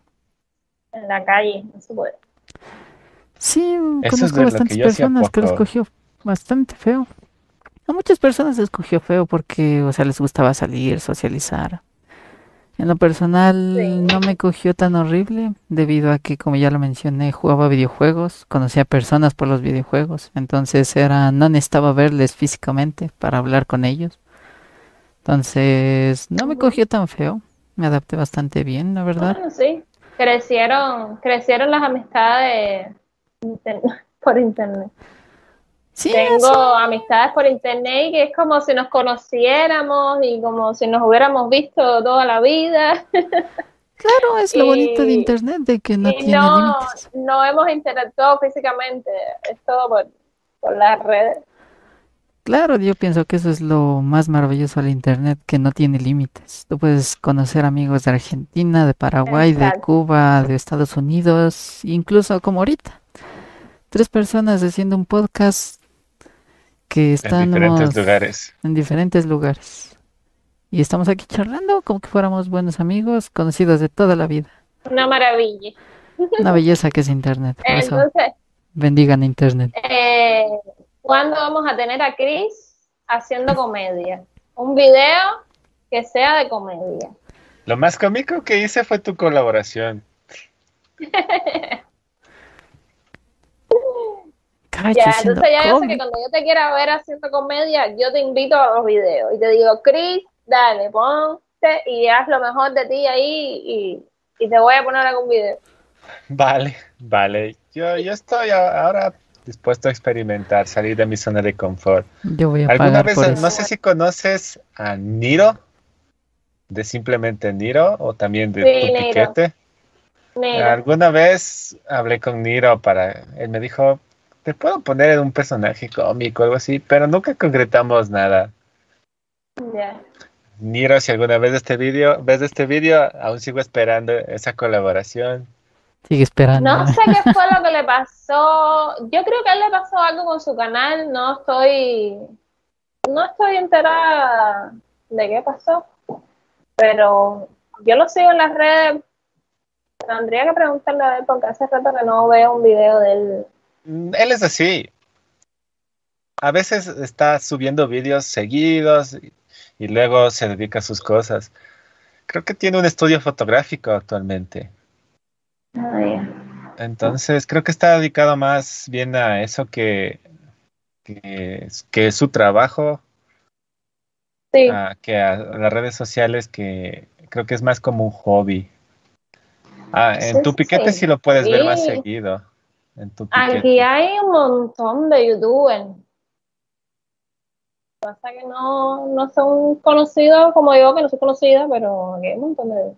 en la calle. No se puede. Sí, Eso es conozco de lo que bastantes yo hacía personas que les poco. cogió bastante feo. A muchas personas les cogió feo porque, o sea, les gustaba salir, socializar. En lo personal Sí. no me cogió tan horrible debido a que, como ya lo mencioné, jugaba videojuegos, conocía personas por los videojuegos, entonces era, no necesitaba verles físicamente para hablar con ellos. Entonces, no me cogió tan feo, me adapté bastante bien, la verdad. Bueno, sí. Crecieron, crecieron las amistades por internet. Sí, Tengo eso- amistades por internet que es como si nos conociéramos y como si nos hubiéramos visto toda la vida. claro, es lo bonito de internet, de que no tiene no, límites. no hemos interactuado físicamente. Es todo por, por las redes. Claro, yo pienso que eso es lo más maravilloso del internet, que no tiene límites. Tú puedes conocer amigos de Argentina, de Paraguay, de. Cuba, de Estados Unidos, incluso como ahorita. Tres personas haciendo un podcast que En estamos diferentes lugares. en diferentes lugares. Y estamos aquí charlando como que fuéramos buenos amigos, conocidos de toda la vida. Una maravilla. Una belleza que es internet. Por eso bendigan internet. eh, ¿cuándo vamos a tener a Chris haciendo comedia? Un video que sea de comedia. Lo más cómico que hice fue tu colaboración. Cacho, Ya, entonces ya yo sé que cuando yo te quiera ver haciendo comedia, yo te invito a los videos y te digo, Chris, dale, ponte y haz lo mejor de ti ahí y, y te voy a poner algún video. Vale, vale. Yo, yo estoy ahora dispuesto a experimentar, salir de mi zona de confort. Yo voy a ¿Alguna pagar vez, por no sé si conoces a Niro, de simplemente Niro, o también de Sí, Tu Niro. Piquete? Alguna vez hablé con Niro para, él me dijo, te puedo poner en un personaje cómico o algo así, pero nunca concretamos nada. ya. Niro, si alguna vez este vídeo, ves este vídeo, aún sigo esperando esa colaboración. Sigue esperando. No sé qué fue lo que le pasó. Yo creo que a él le pasó algo con su canal. No estoy, no estoy enterada de qué pasó. Pero yo lo sigo en las redes. Tendría que preguntarle a él porque hace rato que no veo un video de él. Mm, Él es así. A veces está subiendo vídeos seguidos y, y luego se dedica a sus cosas. Creo que tiene un estudio fotográfico actualmente. Ah. Entonces creo que está dedicado más bien a eso que, que, que su trabajo, Sí, a- que a las redes sociales, que creo que es más como un hobby. Ah, en Sí, tu piquete sí. sí lo puedes ver más seguido. En tu aquí piquete. hay un montón de youtubers. Pasa que no, no son conocidos como yo, que no soy conocida, pero aquí hay un montón de,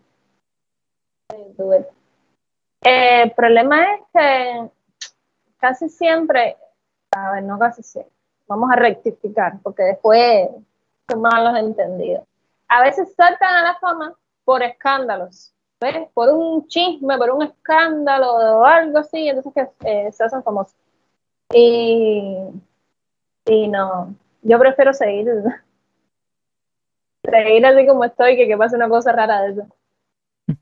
de youtubers. Eh, el problema es que casi siempre, a ver, no casi siempre, vamos a rectificar, porque después son malos entendidos. A veces saltan a la fama por escándalos, ¿ves? Por un chisme, por un escándalo o algo así, entonces que eh, se hacen famosos. Y, y no, yo prefiero seguir, seguir así como estoy que que pase una cosa rara de eso.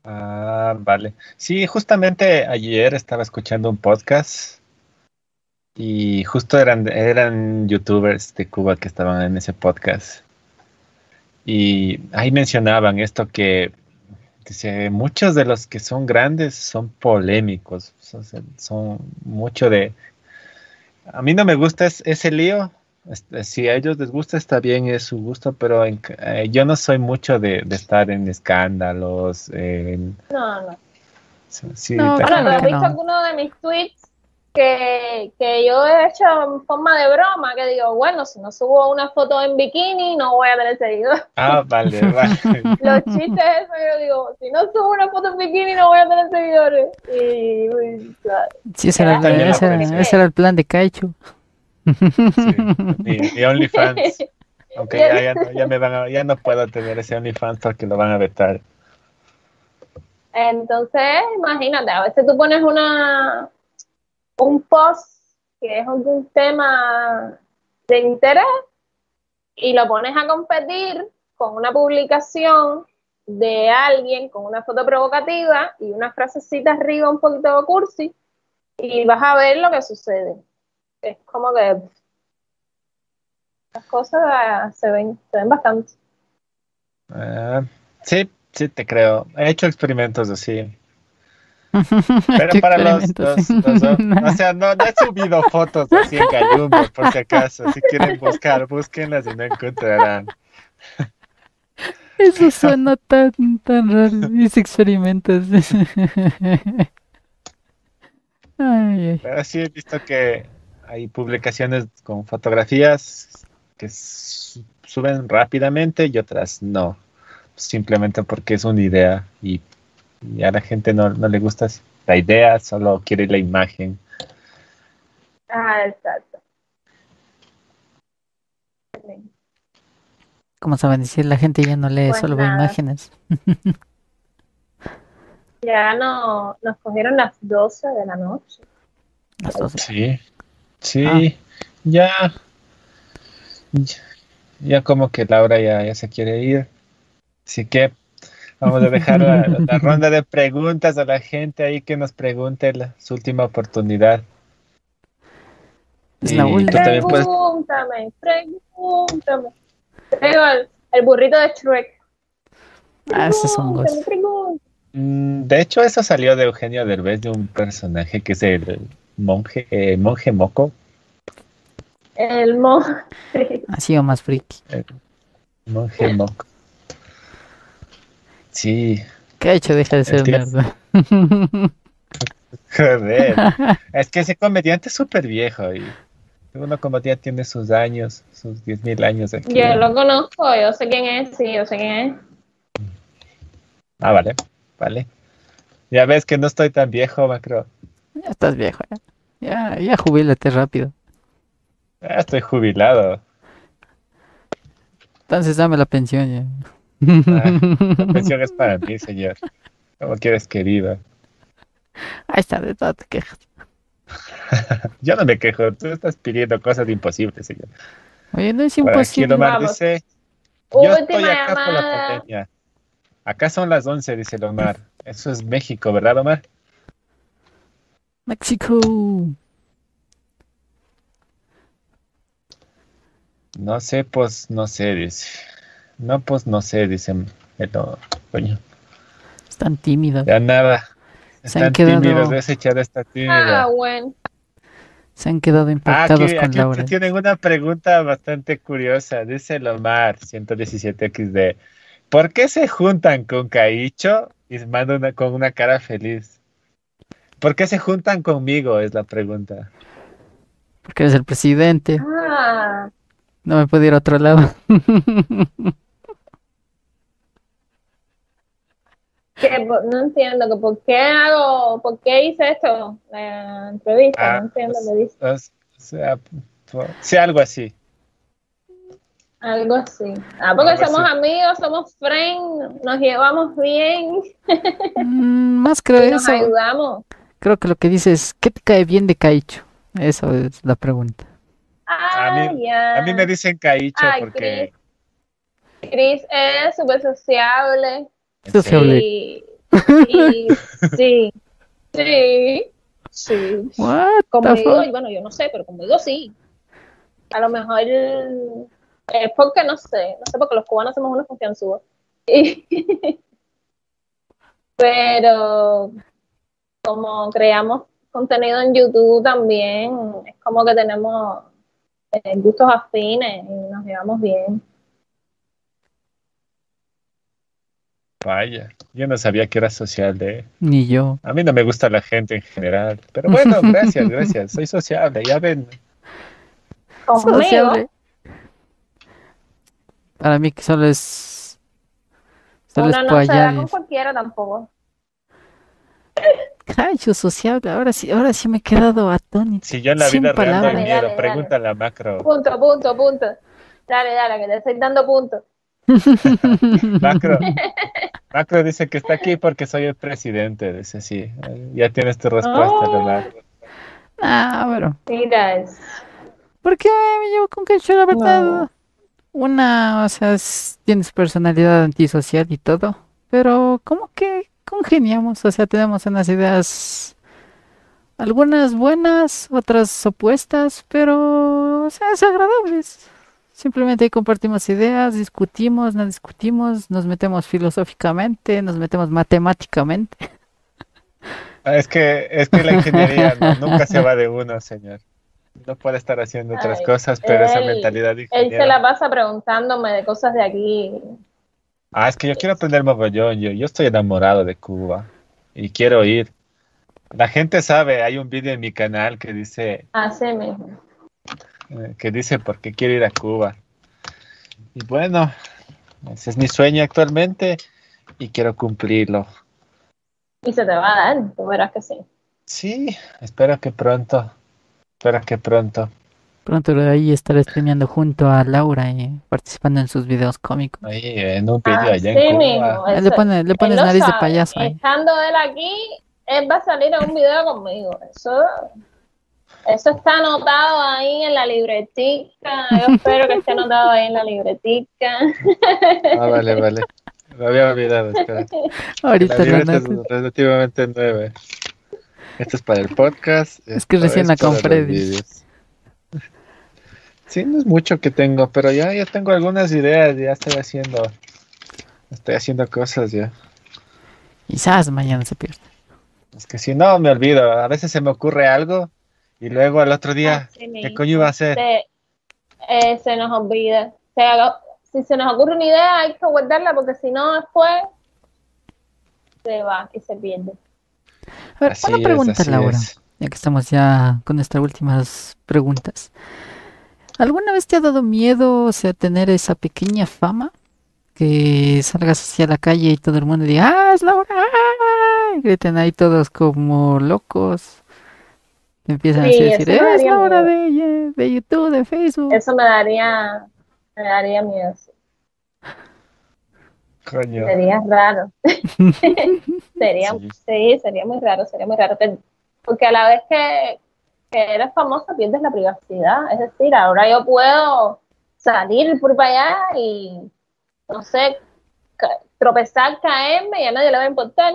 Ah, vale. Sí, justamente ayer estaba escuchando un podcast y justo eran, eran youtubers de Cuba que estaban en ese podcast. Y ahí mencionaban esto que muchos de los que son grandes son polémicos, son, son mucho de... A mí no me gusta ese lío, este, si a ellos les gusta, está bien, es su gusto, pero eh, yo no soy mucho de, estar en escándalos. En... No, no. Sí, no, bueno, ¿has visto alguno de mis tweets que, que, yo he hecho en forma de broma? Que digo, bueno, si no subo una foto en bikini, no voy a tener seguidores. Ah, vale, vale. Los chistes, eso yo digo, si no subo una foto en bikini, no voy a tener seguidores. Y, claro. Sí, ese era, ese era el plan de Caicho. Sí, y, OnlyFans. Aunque ya, ya, me van ya no puedo tener ese OnlyFans porque lo van a vetar. Entonces, imagínate, a veces tú pones una un post que es un tema de interés y lo pones a competir con una publicación de alguien con una foto provocativa y una frasecita arriba un poquito cursi y vas a ver lo que sucede es como que las cosas se ven, se ven bastante. Ah, sí, sí te creo. He hecho experimentos así. Pero para los, dos, o sea, no, he subido fotos así en Cayumbo, por si acaso. Si quieren buscar, búsquenlas y no encontrarán. Eso suena tan, tan raro, mis experimentos. Pero sí he visto que hay publicaciones con fotografías que suben rápidamente y otras no. Simplemente porque es una idea y, a la gente no, le gusta la idea, solo quiere la imagen. Ah, exacto. Como saben decir, la gente ya no lee, pues solo ve imágenes. ya no, nos cogieron las 12 de la noche. Las 12. Sí. Sí, ah. ya, ya como que Laura ya, ya se quiere ir. Así que vamos a dejar la, ronda de preguntas a la gente ahí que nos pregunte su última oportunidad. Es la última. Pregúntame, pregúntame. El, el, burrito de Shrek. Ah, ese es un mm, De hecho, eso salió de Eugenio Derbez, de un personaje que es el, monje, eh, monje moco. El monje. Ha sido más friki. monje moco. Sí. ¿Qué ha hecho? Deja de ser mierda. Joder. es que ese comediante es súper viejo y uno comediante tiene sus años, sus 10.000 años aquí. Yo lo conozco, yo sé quién es, sí, yo sé quién es. Ah, vale, vale. Ya ves que no estoy tan viejo, Macro. Ya estás viejo, ¿eh? ya, ya jubilate rápido. Ya estoy jubilado. Entonces dame la pensión ya. La pensión es para mí, señor. Como quieres querido. Ahí está, de todo te quejas. Yo no me quejo, tú estás pidiendo cosas imposibles, señor. Oye, no es imposible. Aquí dice, yo estoy acá por la pandemia. Acá son las 11, dice Omar. Eso es México, ¿verdad, Omar? México. No sé, pues no sé, dice. No, pues no sé, dice todo, coño. Están tímidos. Ya nada. Están tímidos, desechada esta tímida. Ah, bueno. Se han quedado impactados con aquí Laura. Tienen una pregunta bastante curiosa. Dice Lomar 117XD. ¿Por qué se juntan con Caicho y mandan con una cara feliz? ¿Por qué se juntan conmigo? Es la pregunta. Porque eres el presidente. Ah. No me puedo ir a otro lado. no entiendo que por qué hago, por qué hice esto, la entrevista, no ah, entiendo, me dice. O sea, sí, algo así. Algo así. Ah, porque somos amigos, somos friends, nos llevamos bien. Mm, más creo eso. Nos ayudamos. Creo que lo que dices es, ¿qué te cae bien de Caicho? Eso es la pregunta. Ah, a, mí, a mí me dicen Caicho porque... Chris, es súper sociable. Sí, sí, sí. The Conmigo, fuck? y bueno, yo no sé, pero conmigo sí. A lo mejor es porque no sé, no sé, porque los cubanos somos unos confianzudos. Y- Pero como creamos contenido en YouTube también, es como que tenemos eh, gustos afines y nos llevamos bien. Vaya, yo no sabía que era social de... Ni yo. A mí no me gusta la gente en general, pero bueno, gracias, gracias. Soy sociable, ya ven. Sociable. Para mí que solo es... Solo uno es no se da con cualquiera tampoco. Cacho, sociable. Ahora sí, ahora sí me he quedado atónito. Si yo en la Sin vida real no Dale, miedo, dale, pregúntale a Macro. Punto, punto, punto. Dale, dale, que te estoy dando puntos. Macro, Macro dice que está aquí porque soy el presidente. Dice, sí, ya tienes tu respuesta, Oh. Leonardo. Ah, bueno. Mira, es- ¿Por qué me llevo con Cacho, la verdad? No. Una, o sea, es- tiene su personalidad antisocial y todo, pero como que congeniamos, o sea, tenemos unas ideas, algunas buenas, otras opuestas, pero, o sea, es agradables. Simplemente ahí compartimos ideas, discutimos, no discutimos, nos metemos filosóficamente, nos metemos matemáticamente. Ah, Es que, es que la ingeniería no- nunca se va de uno, señor. No puede estar haciendo otras Ay, cosas, pero esa mentalidad de él se la pasa preguntándome de cosas de aquí. Ah, es que yo quiero aprender mogollón. Yo, yo estoy enamorado de Cuba y quiero ir. La gente sabe, hay un vídeo en mi canal que dice, Así mismo. Eh, que dice por qué quiero ir a Cuba. Y bueno, ese es mi sueño actualmente y quiero cumplirlo. Y se te va a dar, tú verás que sí. Sí, espero que pronto. Espero que pronto. Pronto de ahí estaré streameando junto a Laura y participando en sus videos cómicos. Ahí en un video allá Así en mismo. Cuba. Le, pone- le pones nariz de payaso ahí. Estando él aquí, él va a salir en un video conmigo. Eso, eso está anotado ahí en la libretica. Yo espero que esté anotado ahí en la libretica. Ah, vale, vale. Me había olvidado, espera. La Ahorita lo libreta es relativamente nueva. Esto es para el podcast. Es que recién la compré. Sí, no es mucho que tengo, pero ya, ya tengo algunas ideas, ya estoy haciendo, estoy haciendo cosas ya. Quizás mañana se pierde. Es que si no, me olvido. A veces se me ocurre algo y luego al otro día, Así ¿qué mismo. coño iba a hacer? Se, eh, se nos olvida. Se haga- si se nos ocurre una idea, hay que guardarla porque si no, después se va y se pierde. A ver, Así una pregunta, Laura, es. ya que estamos ya con nuestras últimas preguntas. ¿Alguna vez te ha dado miedo, o sea, tener esa pequeña fama? Que salgas hacia la calle y todo el mundo diga, ¡ah, es Laura! ¡ah! Y griten ahí todos como locos. Empiezan Sí, a decir, eso me ¡es daría Laura miedo. de, de YouTube, de Facebook! Eso me daría, me daría miedo. sí. Coño. Sería raro. sería, Sí. sí, sería muy raro, sería muy raro. Porque a la vez que, que eres famosa pierdes la privacidad. Es decir, ahora yo puedo salir por para allá y, no sé, ca- tropezar, caerme y a nadie le va a importar.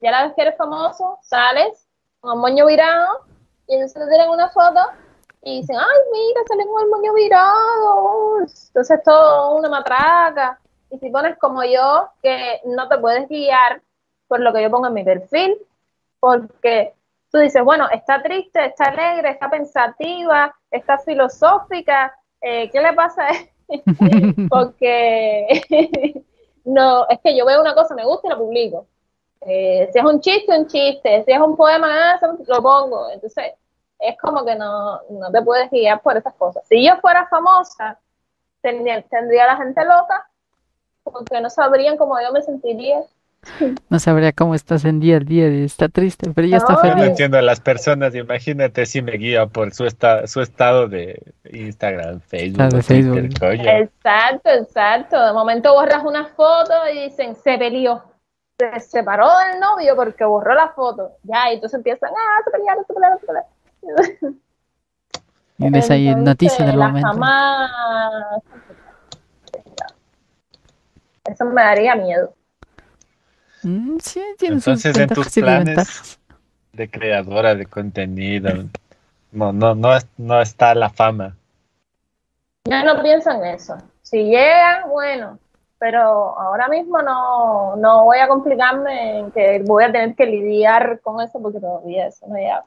Ya la vez que eres famoso, sales con el moño virado y entonces te tiran una foto y dicen, ay, mira, sale el moño virado. Entonces todo una matraca. Y si pones como yo, que no te puedes guiar por lo que yo pongo en mi perfil, porque tú dices, bueno, está triste, está alegre, está pensativa, está filosófica, eh, ¿qué le pasa a él? Porque no, es que yo veo una cosa, me gusta y la publico. Eh, si es un chiste, un chiste, si es un poema, ah, lo pongo. Entonces, es como que no, no te puedes guiar por esas cosas. Si yo fuera famosa, tendría, tendría a la gente loca, porque no sabrían cómo yo me sentiría. No sabría cómo estás en día al día, está triste, pero ya está No. Yo no feliz. entiendo a las personas, imagínate si me guía por su, esta- su estado de Instagram, Facebook, de Facebook. Exacto, exacto. De momento borras una foto y dicen, se peleó. Se separó del novio porque borró la foto. Ya, y entonces empiezan, ah, se pelearon, se pelearon, se pelearon. Y ves ahí Entonces, noticia del la momento. fama- Eso me daría miedo. Mm, sí, Entonces, en tus planes de creadora de contenido, no, no, no, no está la fama. Yo no pienso en eso. Si llega, bueno, pero ahora mismo no, no voy a complicarme en que voy a tener que lidiar con eso porque todavía eso no llega.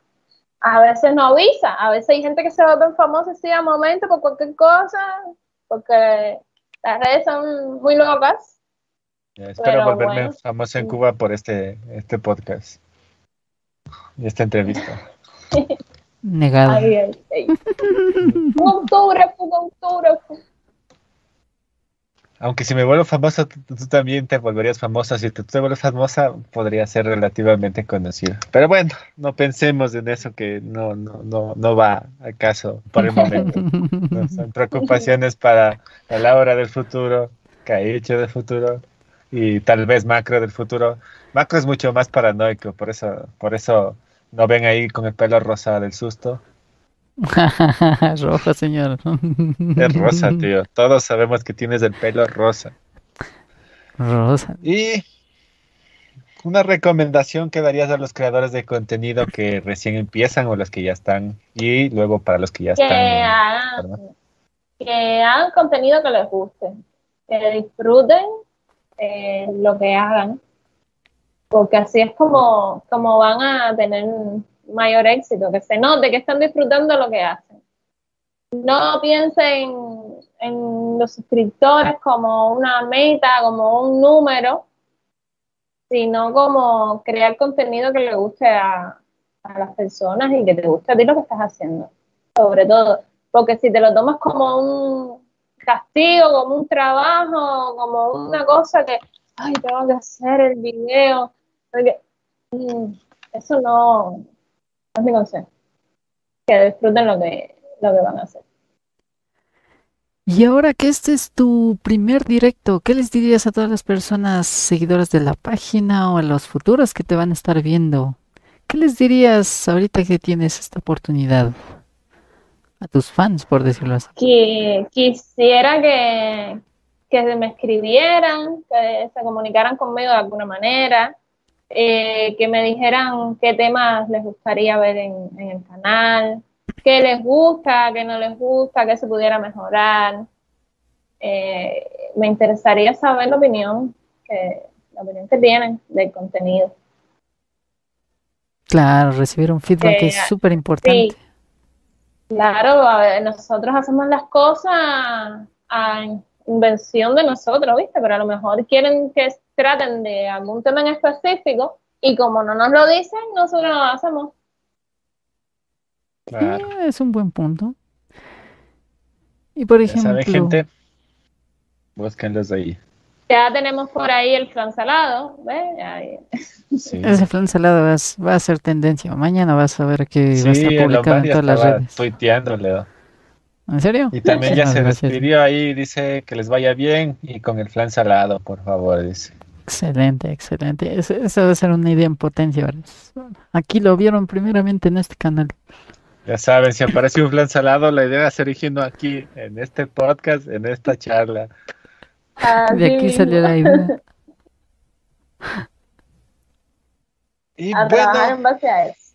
A veces no avisa, a veces hay gente que se vuelve famosa así a momento por cualquier cosa, porque las redes son muy locas. Ya, Espero Pero volverme bueno. famoso en Cuba por este, este podcast y esta entrevista. Negado. Ay, ay, ay. Un autógrafo, un autógrafo. Aunque si me vuelvo famoso, tú, tú también te volverías famosa. Si tú te vuelves famosa, podría ser relativamente conocido. Pero bueno, no pensemos en eso que no, no, no, no va a caso por el momento. No, son preocupaciones para la Laura del futuro, Caiche del futuro y tal vez Macro del futuro. Macro es mucho más paranoico, por eso, por eso no ven ahí con el pelo rosa del susto. Rojo, señor. Es rosa, tío. Todos sabemos que tienes el pelo rosa. Rosa. Y una recomendación que darías a los creadores de contenido que recién empiezan o los que ya están y luego para los que ya que están. que hagan contenido que les guste, que disfruten eh, lo que hagan, porque así es como, como van a tener mayor éxito, que se note que están disfrutando lo que hacen. No piensen en los suscriptores como una meta, como un número, sino como crear contenido que le guste a, a las personas y que te guste a ti lo que estás haciendo, sobre todo. Porque si te lo tomas como un castigo, como un trabajo, como una cosa que, ay, tengo que hacer el video, porque, mm, eso no, mi consejo. Que disfruten lo que, lo que van a hacer. Y ahora que este es tu primer directo, ¿qué les dirías a todas las personas seguidoras de la página o a los futuros que te van a estar viendo? ¿Qué les dirías ahorita que tienes esta oportunidad? A tus fans, por decirlo así. que quisiera que, que me escribieran, que se comunicaran conmigo de alguna manera, eh, que me dijeran qué temas les gustaría ver en, en el canal, qué les gusta, qué no les gusta, qué se pudiera mejorar. Eh, me interesaría saber la opinión que, la opinión que tienen del contenido. Claro, recibir un feedback Eh, es súper importante. sí. Claro, a ver, nosotros hacemos las cosas a invención de nosotros, ¿viste? Pero a lo mejor quieren que traten de algún tema en específico y como no nos lo dicen, nosotros lo hacemos. Claro. Eh, es un buen punto. Y por ejemplo, saben, gente, búsquenlos ahí. Ya tenemos por ahí el flan salado, ¿ves? Ahí. Sí, ese flan salado va a, va a ser tendencia. Mañana vas a ver que va a sí estar publicado en todas las redes. tuiteando, Leo. ¿En serio? Y también ya Muchísimas se gracias. despidió ahí, dice que les vaya bien y con el flan salado, por favor, dice. Excelente, excelente. Eso, eso debe ser una idea en potencia. ¿verdad? Aquí lo vieron primeramente en este canal. Ya saben, si aparece un flan salado, la idea es originó aquí, en este podcast, en esta charla. De aquí salió la idea. Y A trabajar bueno, en base a eso.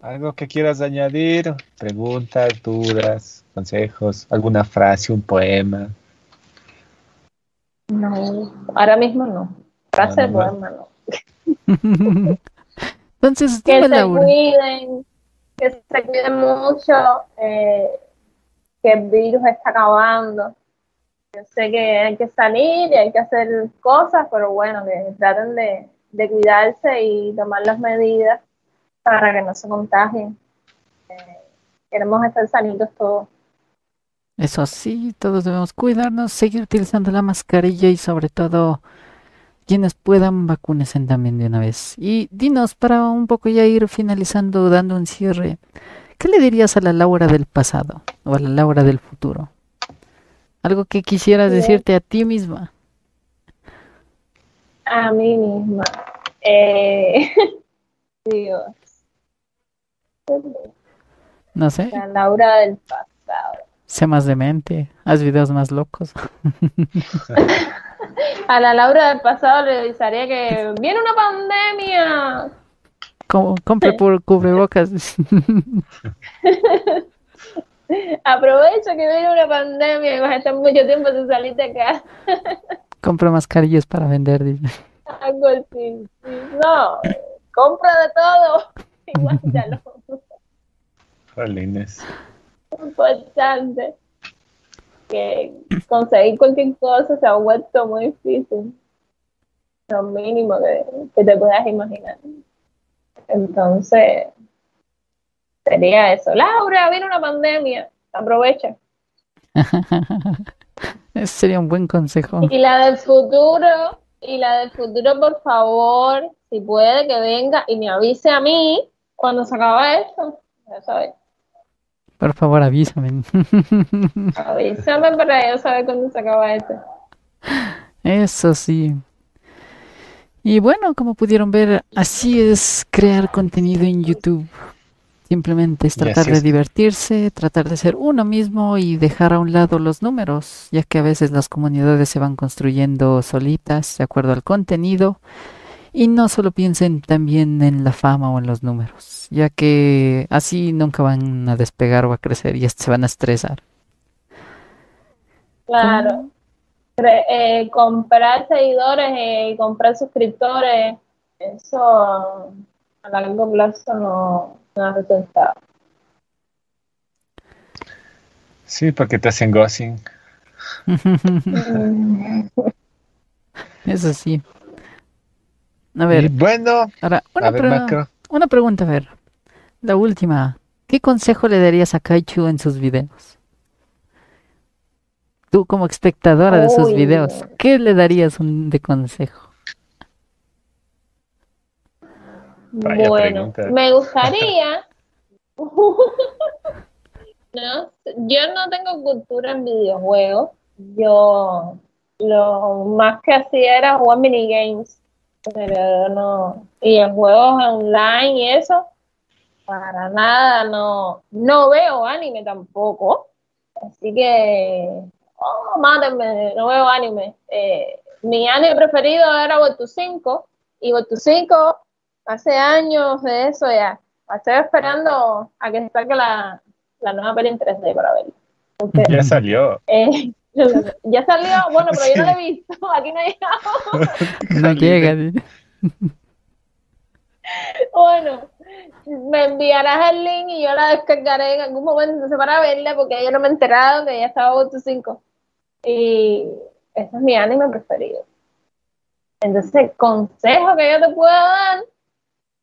algo que quieras añadir, preguntas, dudas, consejos, alguna frase, un poema. No, ahora mismo no. Frase de No. Entonces, que se Laura. cuiden, que se cuiden mucho, eh, que el virus está acabando. Yo sé que hay que salir y hay que hacer cosas, pero bueno, que traten de, de cuidarse y tomar las medidas para que no se contagien. Eh, queremos estar sanitos todos. Eso sí, todos debemos cuidarnos, seguir utilizando la mascarilla y sobre todo quienes puedan vacúnense también de una vez. Y dinos, para un poco ya ir finalizando, dando un cierre, ¿qué le dirías a la Laura del pasado o a la Laura del futuro? Algo que quisieras Bien. decirte a ti misma. A mí misma. Eh, Dios. No sé, La Laura del pasado. Sé más demente, haz videos más locos. A la Laura del pasado le avisaría que viene una pandemia. Com- compre por cubrebocas. Aprovecha que viene una pandemia y vas a estar mucho tiempo sin salir de acá. compre mascarillas para vender. dice. Algo así. No, compra de todo y guárdalo. Jolines. Importante. Que conseguir cualquier cosa se ha vuelto muy difícil. Lo mínimo que, que te puedas imaginar. Entonces, sería eso. Laura, viene una pandemia. Aprovecha. Ese sería un buen consejo. Y la del futuro, y la del futuro, por favor, si puede que venga y me avise a mí cuando se acaba esto. Ya sabes. Por favor, avísame. Avísame para yo saber cuándo se acaba esto. Eso sí. Y bueno, como pudieron ver, así es crear contenido en YouTube. Simplemente es tratar de divertirse, tratar de ser uno mismo y dejar a un lado los números, ya que a veces las comunidades se van construyendo solitas de acuerdo al contenido. Y no solo piensen también en la fama o en los números, ya que así nunca van a despegar o a crecer y se van a estresar. Claro. Eh, comprar seguidores eh, y comprar suscriptores, eso a largo plazo no, no da resultado. Sí, porque te hacen ghosting. Eso sí. A Y ver, bueno, ahora una, a ver, pre- Macro. una pregunta, a ver. La última. ¿Qué consejo le darías a Kaichu en sus videos? Tú como espectadora de sus videos, ¿qué le darías un- de consejo? Vaya Bueno, pregunta. me gustaría. No, yo no tengo cultura en videojuegos. Yo lo más que hacía era jugar minigames. Pero no. Y en juegos online y eso, para nada, no. No veo anime tampoco. Así que. Oh, mátenme, no veo anime. Eh, mi anime preferido era Voltu 5. Y Voltu 5 hace años de eso ya. Estoy esperando a que saque la, la nueva peli en 3D para. Porque, Ya salió. eh, ya salió, bueno, pero yo no la he visto. Aquí no ha llegado. No llega. Bueno, me enviarás el link y yo la descargaré en algún momento entonces, para verla porque yo no me he enterado que ya estaba Botu 5. Y ese es mi anime preferido. Entonces, el consejo que yo te puedo dar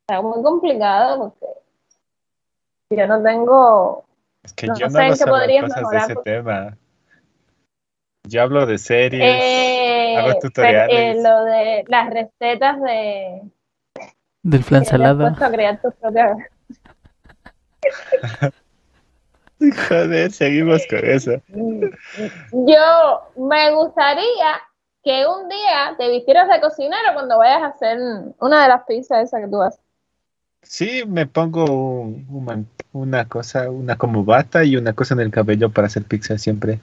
está muy complicado porque yo no tengo Es que No yo no sé en qué podrías cosas de mejorar, ese porque- tema. Yo hablo de series. Eh, hago pero, tutoriales. eh, lo de las recetas de Del flan puesto a crear tus propias Joder, seguimos con eso. Yo me gustaría que un día te vistieras de cocinero cuando vayas a hacer una de las pizzas esas que tú haces. Sí, me pongo un- una cosa, una como bata y una cosa en el cabello para hacer pizza siempre.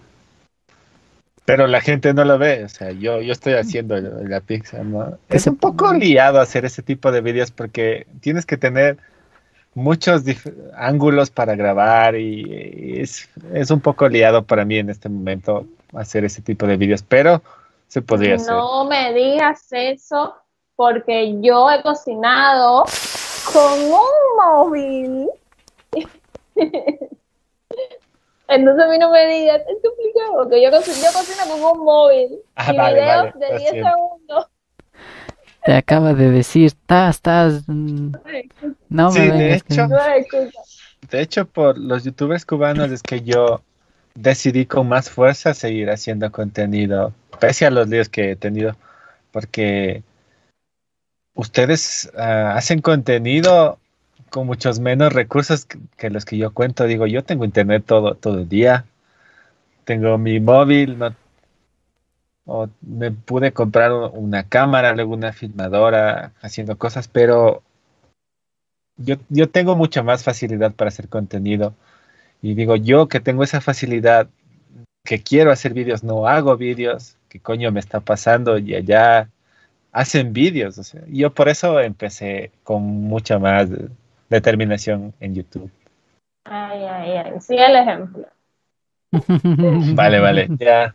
Pero la gente no lo ve, o sea, yo, yo estoy haciendo la pizza, ¿no? Es un poco liado hacer ese tipo de vídeos porque tienes que tener muchos ángulos para grabar y, y es, es un poco liado para mí en este momento hacer ese tipo de vídeos, pero se podría hacer. No me digas eso porque yo he cocinado con un móvil. Entonces a mí no me digas, es complicado, porque yo cocino, yo cocino con un móvil Ah, y vale, videos vale, de lo 10 siento. segundos. Te acaba de decir, estás, estás. mm, No Sí, me de hecho. No me escucha. De hecho, por los youtubers cubanos es que yo decidí con más fuerza seguir haciendo contenido, pese a los líos que he tenido, porque ustedes ah, hacen contenido con muchos menos recursos que, los que yo cuento. Digo, yo tengo internet todo, todo el día, tengo mi móvil, no, o me pude comprar una cámara, luego una filmadora, haciendo cosas, pero yo, yo tengo mucha más facilidad para hacer contenido. Y digo, yo que tengo esa facilidad, que quiero hacer vídeos, no hago vídeos, qué coño me está pasando y allá hacen vídeos. Yo por eso empecé con mucha más determinación en YouTube. Ay, ay, ay. Sí, el ejemplo. Vale, vale. Ya.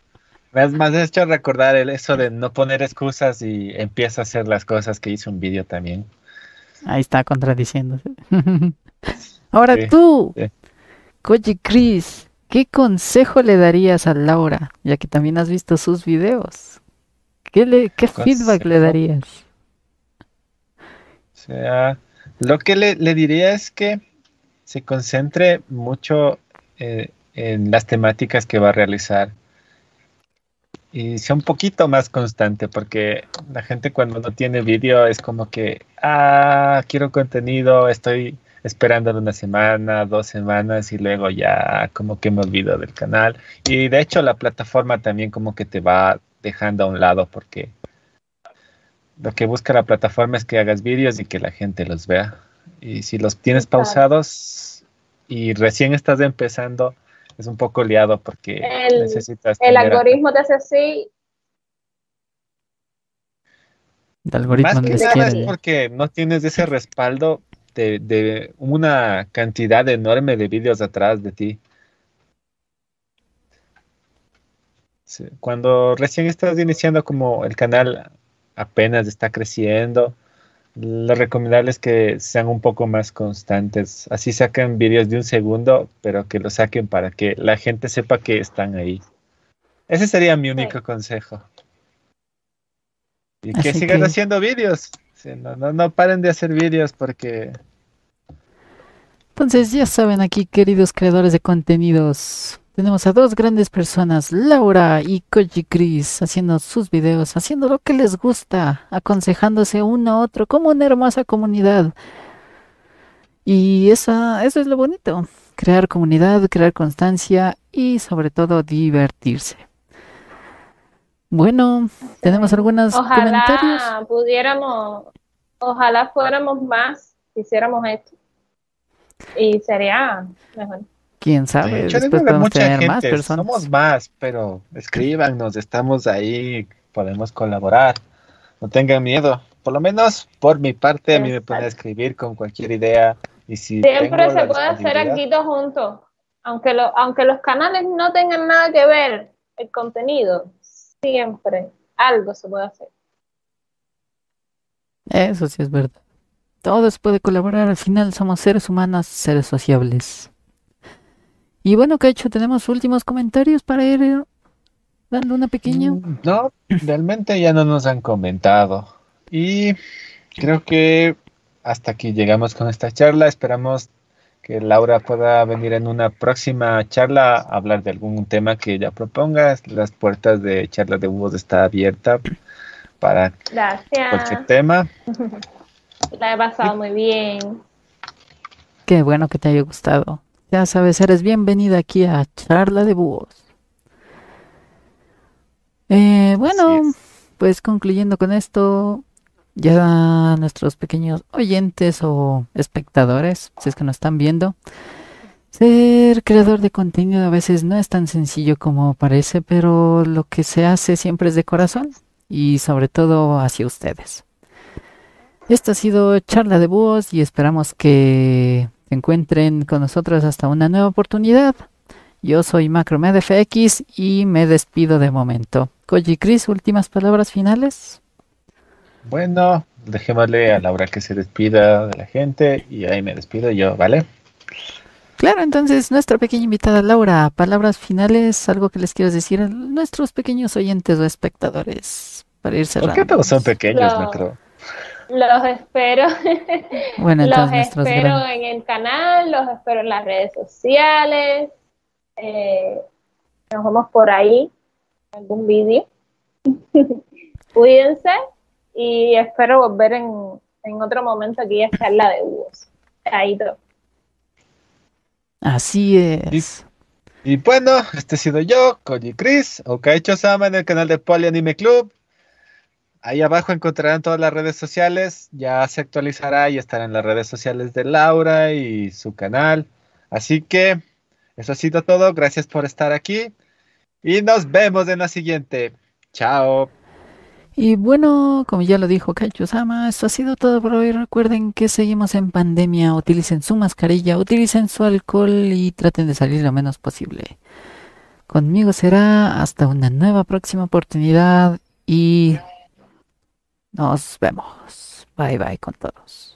Me has, me has hecho recordar el, eso de no poner excusas y empiezo a hacer las cosas que hice un vídeo también. Ahí está contradiciéndose. Ahora Sí, tú, sí. Koji Chris, ¿qué consejo le darías a Laura? Ya que también has visto sus videos. ¿Qué, le, qué feedback le darías? O sea, lo que le, diría es que se concentre mucho eh, en las temáticas que va a realizar y sea un poquito más constante, porque la gente cuando no tiene vídeo es como que, ah, quiero contenido, estoy esperando una semana, dos semanas y luego ya como que me olvido del canal. Y de hecho la plataforma también como que te va dejando a un lado porque lo que busca la plataforma es que hagas vídeos y que la gente los vea. Y si los tienes Claro. pausados y recién estás empezando, es un poco liado porque El- necesitas El algoritmo te hace así. El algoritmo Más que nada es porque no tienes ese respaldo de, de una cantidad enorme de vídeos atrás de ti. Cuando recién estás iniciando como el canal apenas está creciendo, lo recomendable es que sean un poco más constantes. Así sacan vídeos de un segundo, pero que lo saquen para que la gente sepa que están ahí. Ese sería mi único consejo. Y que sigan que- haciendo vídeos. Sí, no, no, no paren de hacer vídeos porque Entonces, ya saben aquí, queridos creadores de contenidos, tenemos a dos grandes personas, Laura y Koji Chris, haciendo sus videos, haciendo lo que les gusta, aconsejándose uno a otro como una hermosa comunidad. Y esa, eso es lo bonito, crear comunidad, crear constancia y sobre todo divertirse. Bueno, tenemos algunos comentarios. Ojalá pudiéramos, ojalá fuéramos más, hiciéramos esto. Y sería mejor. Quién sabe, Yo después podemos mucha tener gente, más personas. somos más, pero escríbanos, estamos ahí, podemos colaborar. No tengan miedo. Por lo menos por mi parte, a mí me pueden escribir con cualquier idea. Y si Siempre se puede hacer disponibilidad- algo juntos. Aunque, lo, aunque los canales no tengan nada que ver el contenido, siempre algo se puede hacer. Eso sí es verdad. Todo se puede colaborar. Al final somos seres humanos, seres sociables. Y bueno, Cacho, tenemos últimos comentarios para ir eh, dando una pequeña. Mm, No, realmente ya no nos han comentado. Y creo que hasta aquí llegamos con esta charla. Esperamos que Laura pueda venir en una próxima charla a hablar de algún tema que ella proponga. Las puertas de charla de búhos está abierta para Gracias. cualquier tema. La he pasado muy bien. Qué bueno que te haya gustado. Ya sabes, eres bienvenida aquí a Charla de Búhos. Eh, bueno, pues concluyendo con esto, ya nuestros pequeños oyentes o espectadores, si es que nos están viendo, ser creador de contenido a veces no es tan sencillo como parece, pero lo que se hace siempre es de corazón y sobre todo hacia ustedes. Esta ha sido Charla de Búhos y esperamos que encuentren con nosotros hasta una nueva oportunidad. Yo soy MacroMedFX y me despido de momento. Koji Chris, últimas palabras finales. Bueno, dejémosle a Laura que se despida de la gente y ahí me despido yo, ¿vale? Claro, entonces nuestra pequeña invitada Laura, palabras finales, algo que les quieras decir a nuestros pequeños oyentes o espectadores para ir ¿Por cerrando. qué todos son pequeños, No. Macro? Los espero. Bueno, Los espero gran- en el canal, los espero en las redes sociales. Eh, nos vemos por ahí en algún vídeo. Cuídense y espero volver en, en otro momento aquí a charla de búhos. Chaito. Así es. Y bueno, este he sido yo, Koji Chris, o Kaicho Sama en el canal de Poly Anime Club. Ahí abajo encontrarán todas las redes sociales. Ya se actualizará y estarán las redes sociales de Laura y su canal. Así que eso ha sido todo. Gracias por estar aquí. Y nos vemos en la siguiente. Chao. Y bueno, como ya lo dijo Kaicho-sama, esto ha sido todo por hoy. Recuerden que seguimos en pandemia. Utilicen su mascarilla, utilicen su alcohol y traten de salir lo menos posible. Conmigo será hasta una nueva próxima oportunidad y nos vemos. Bye bye con todos.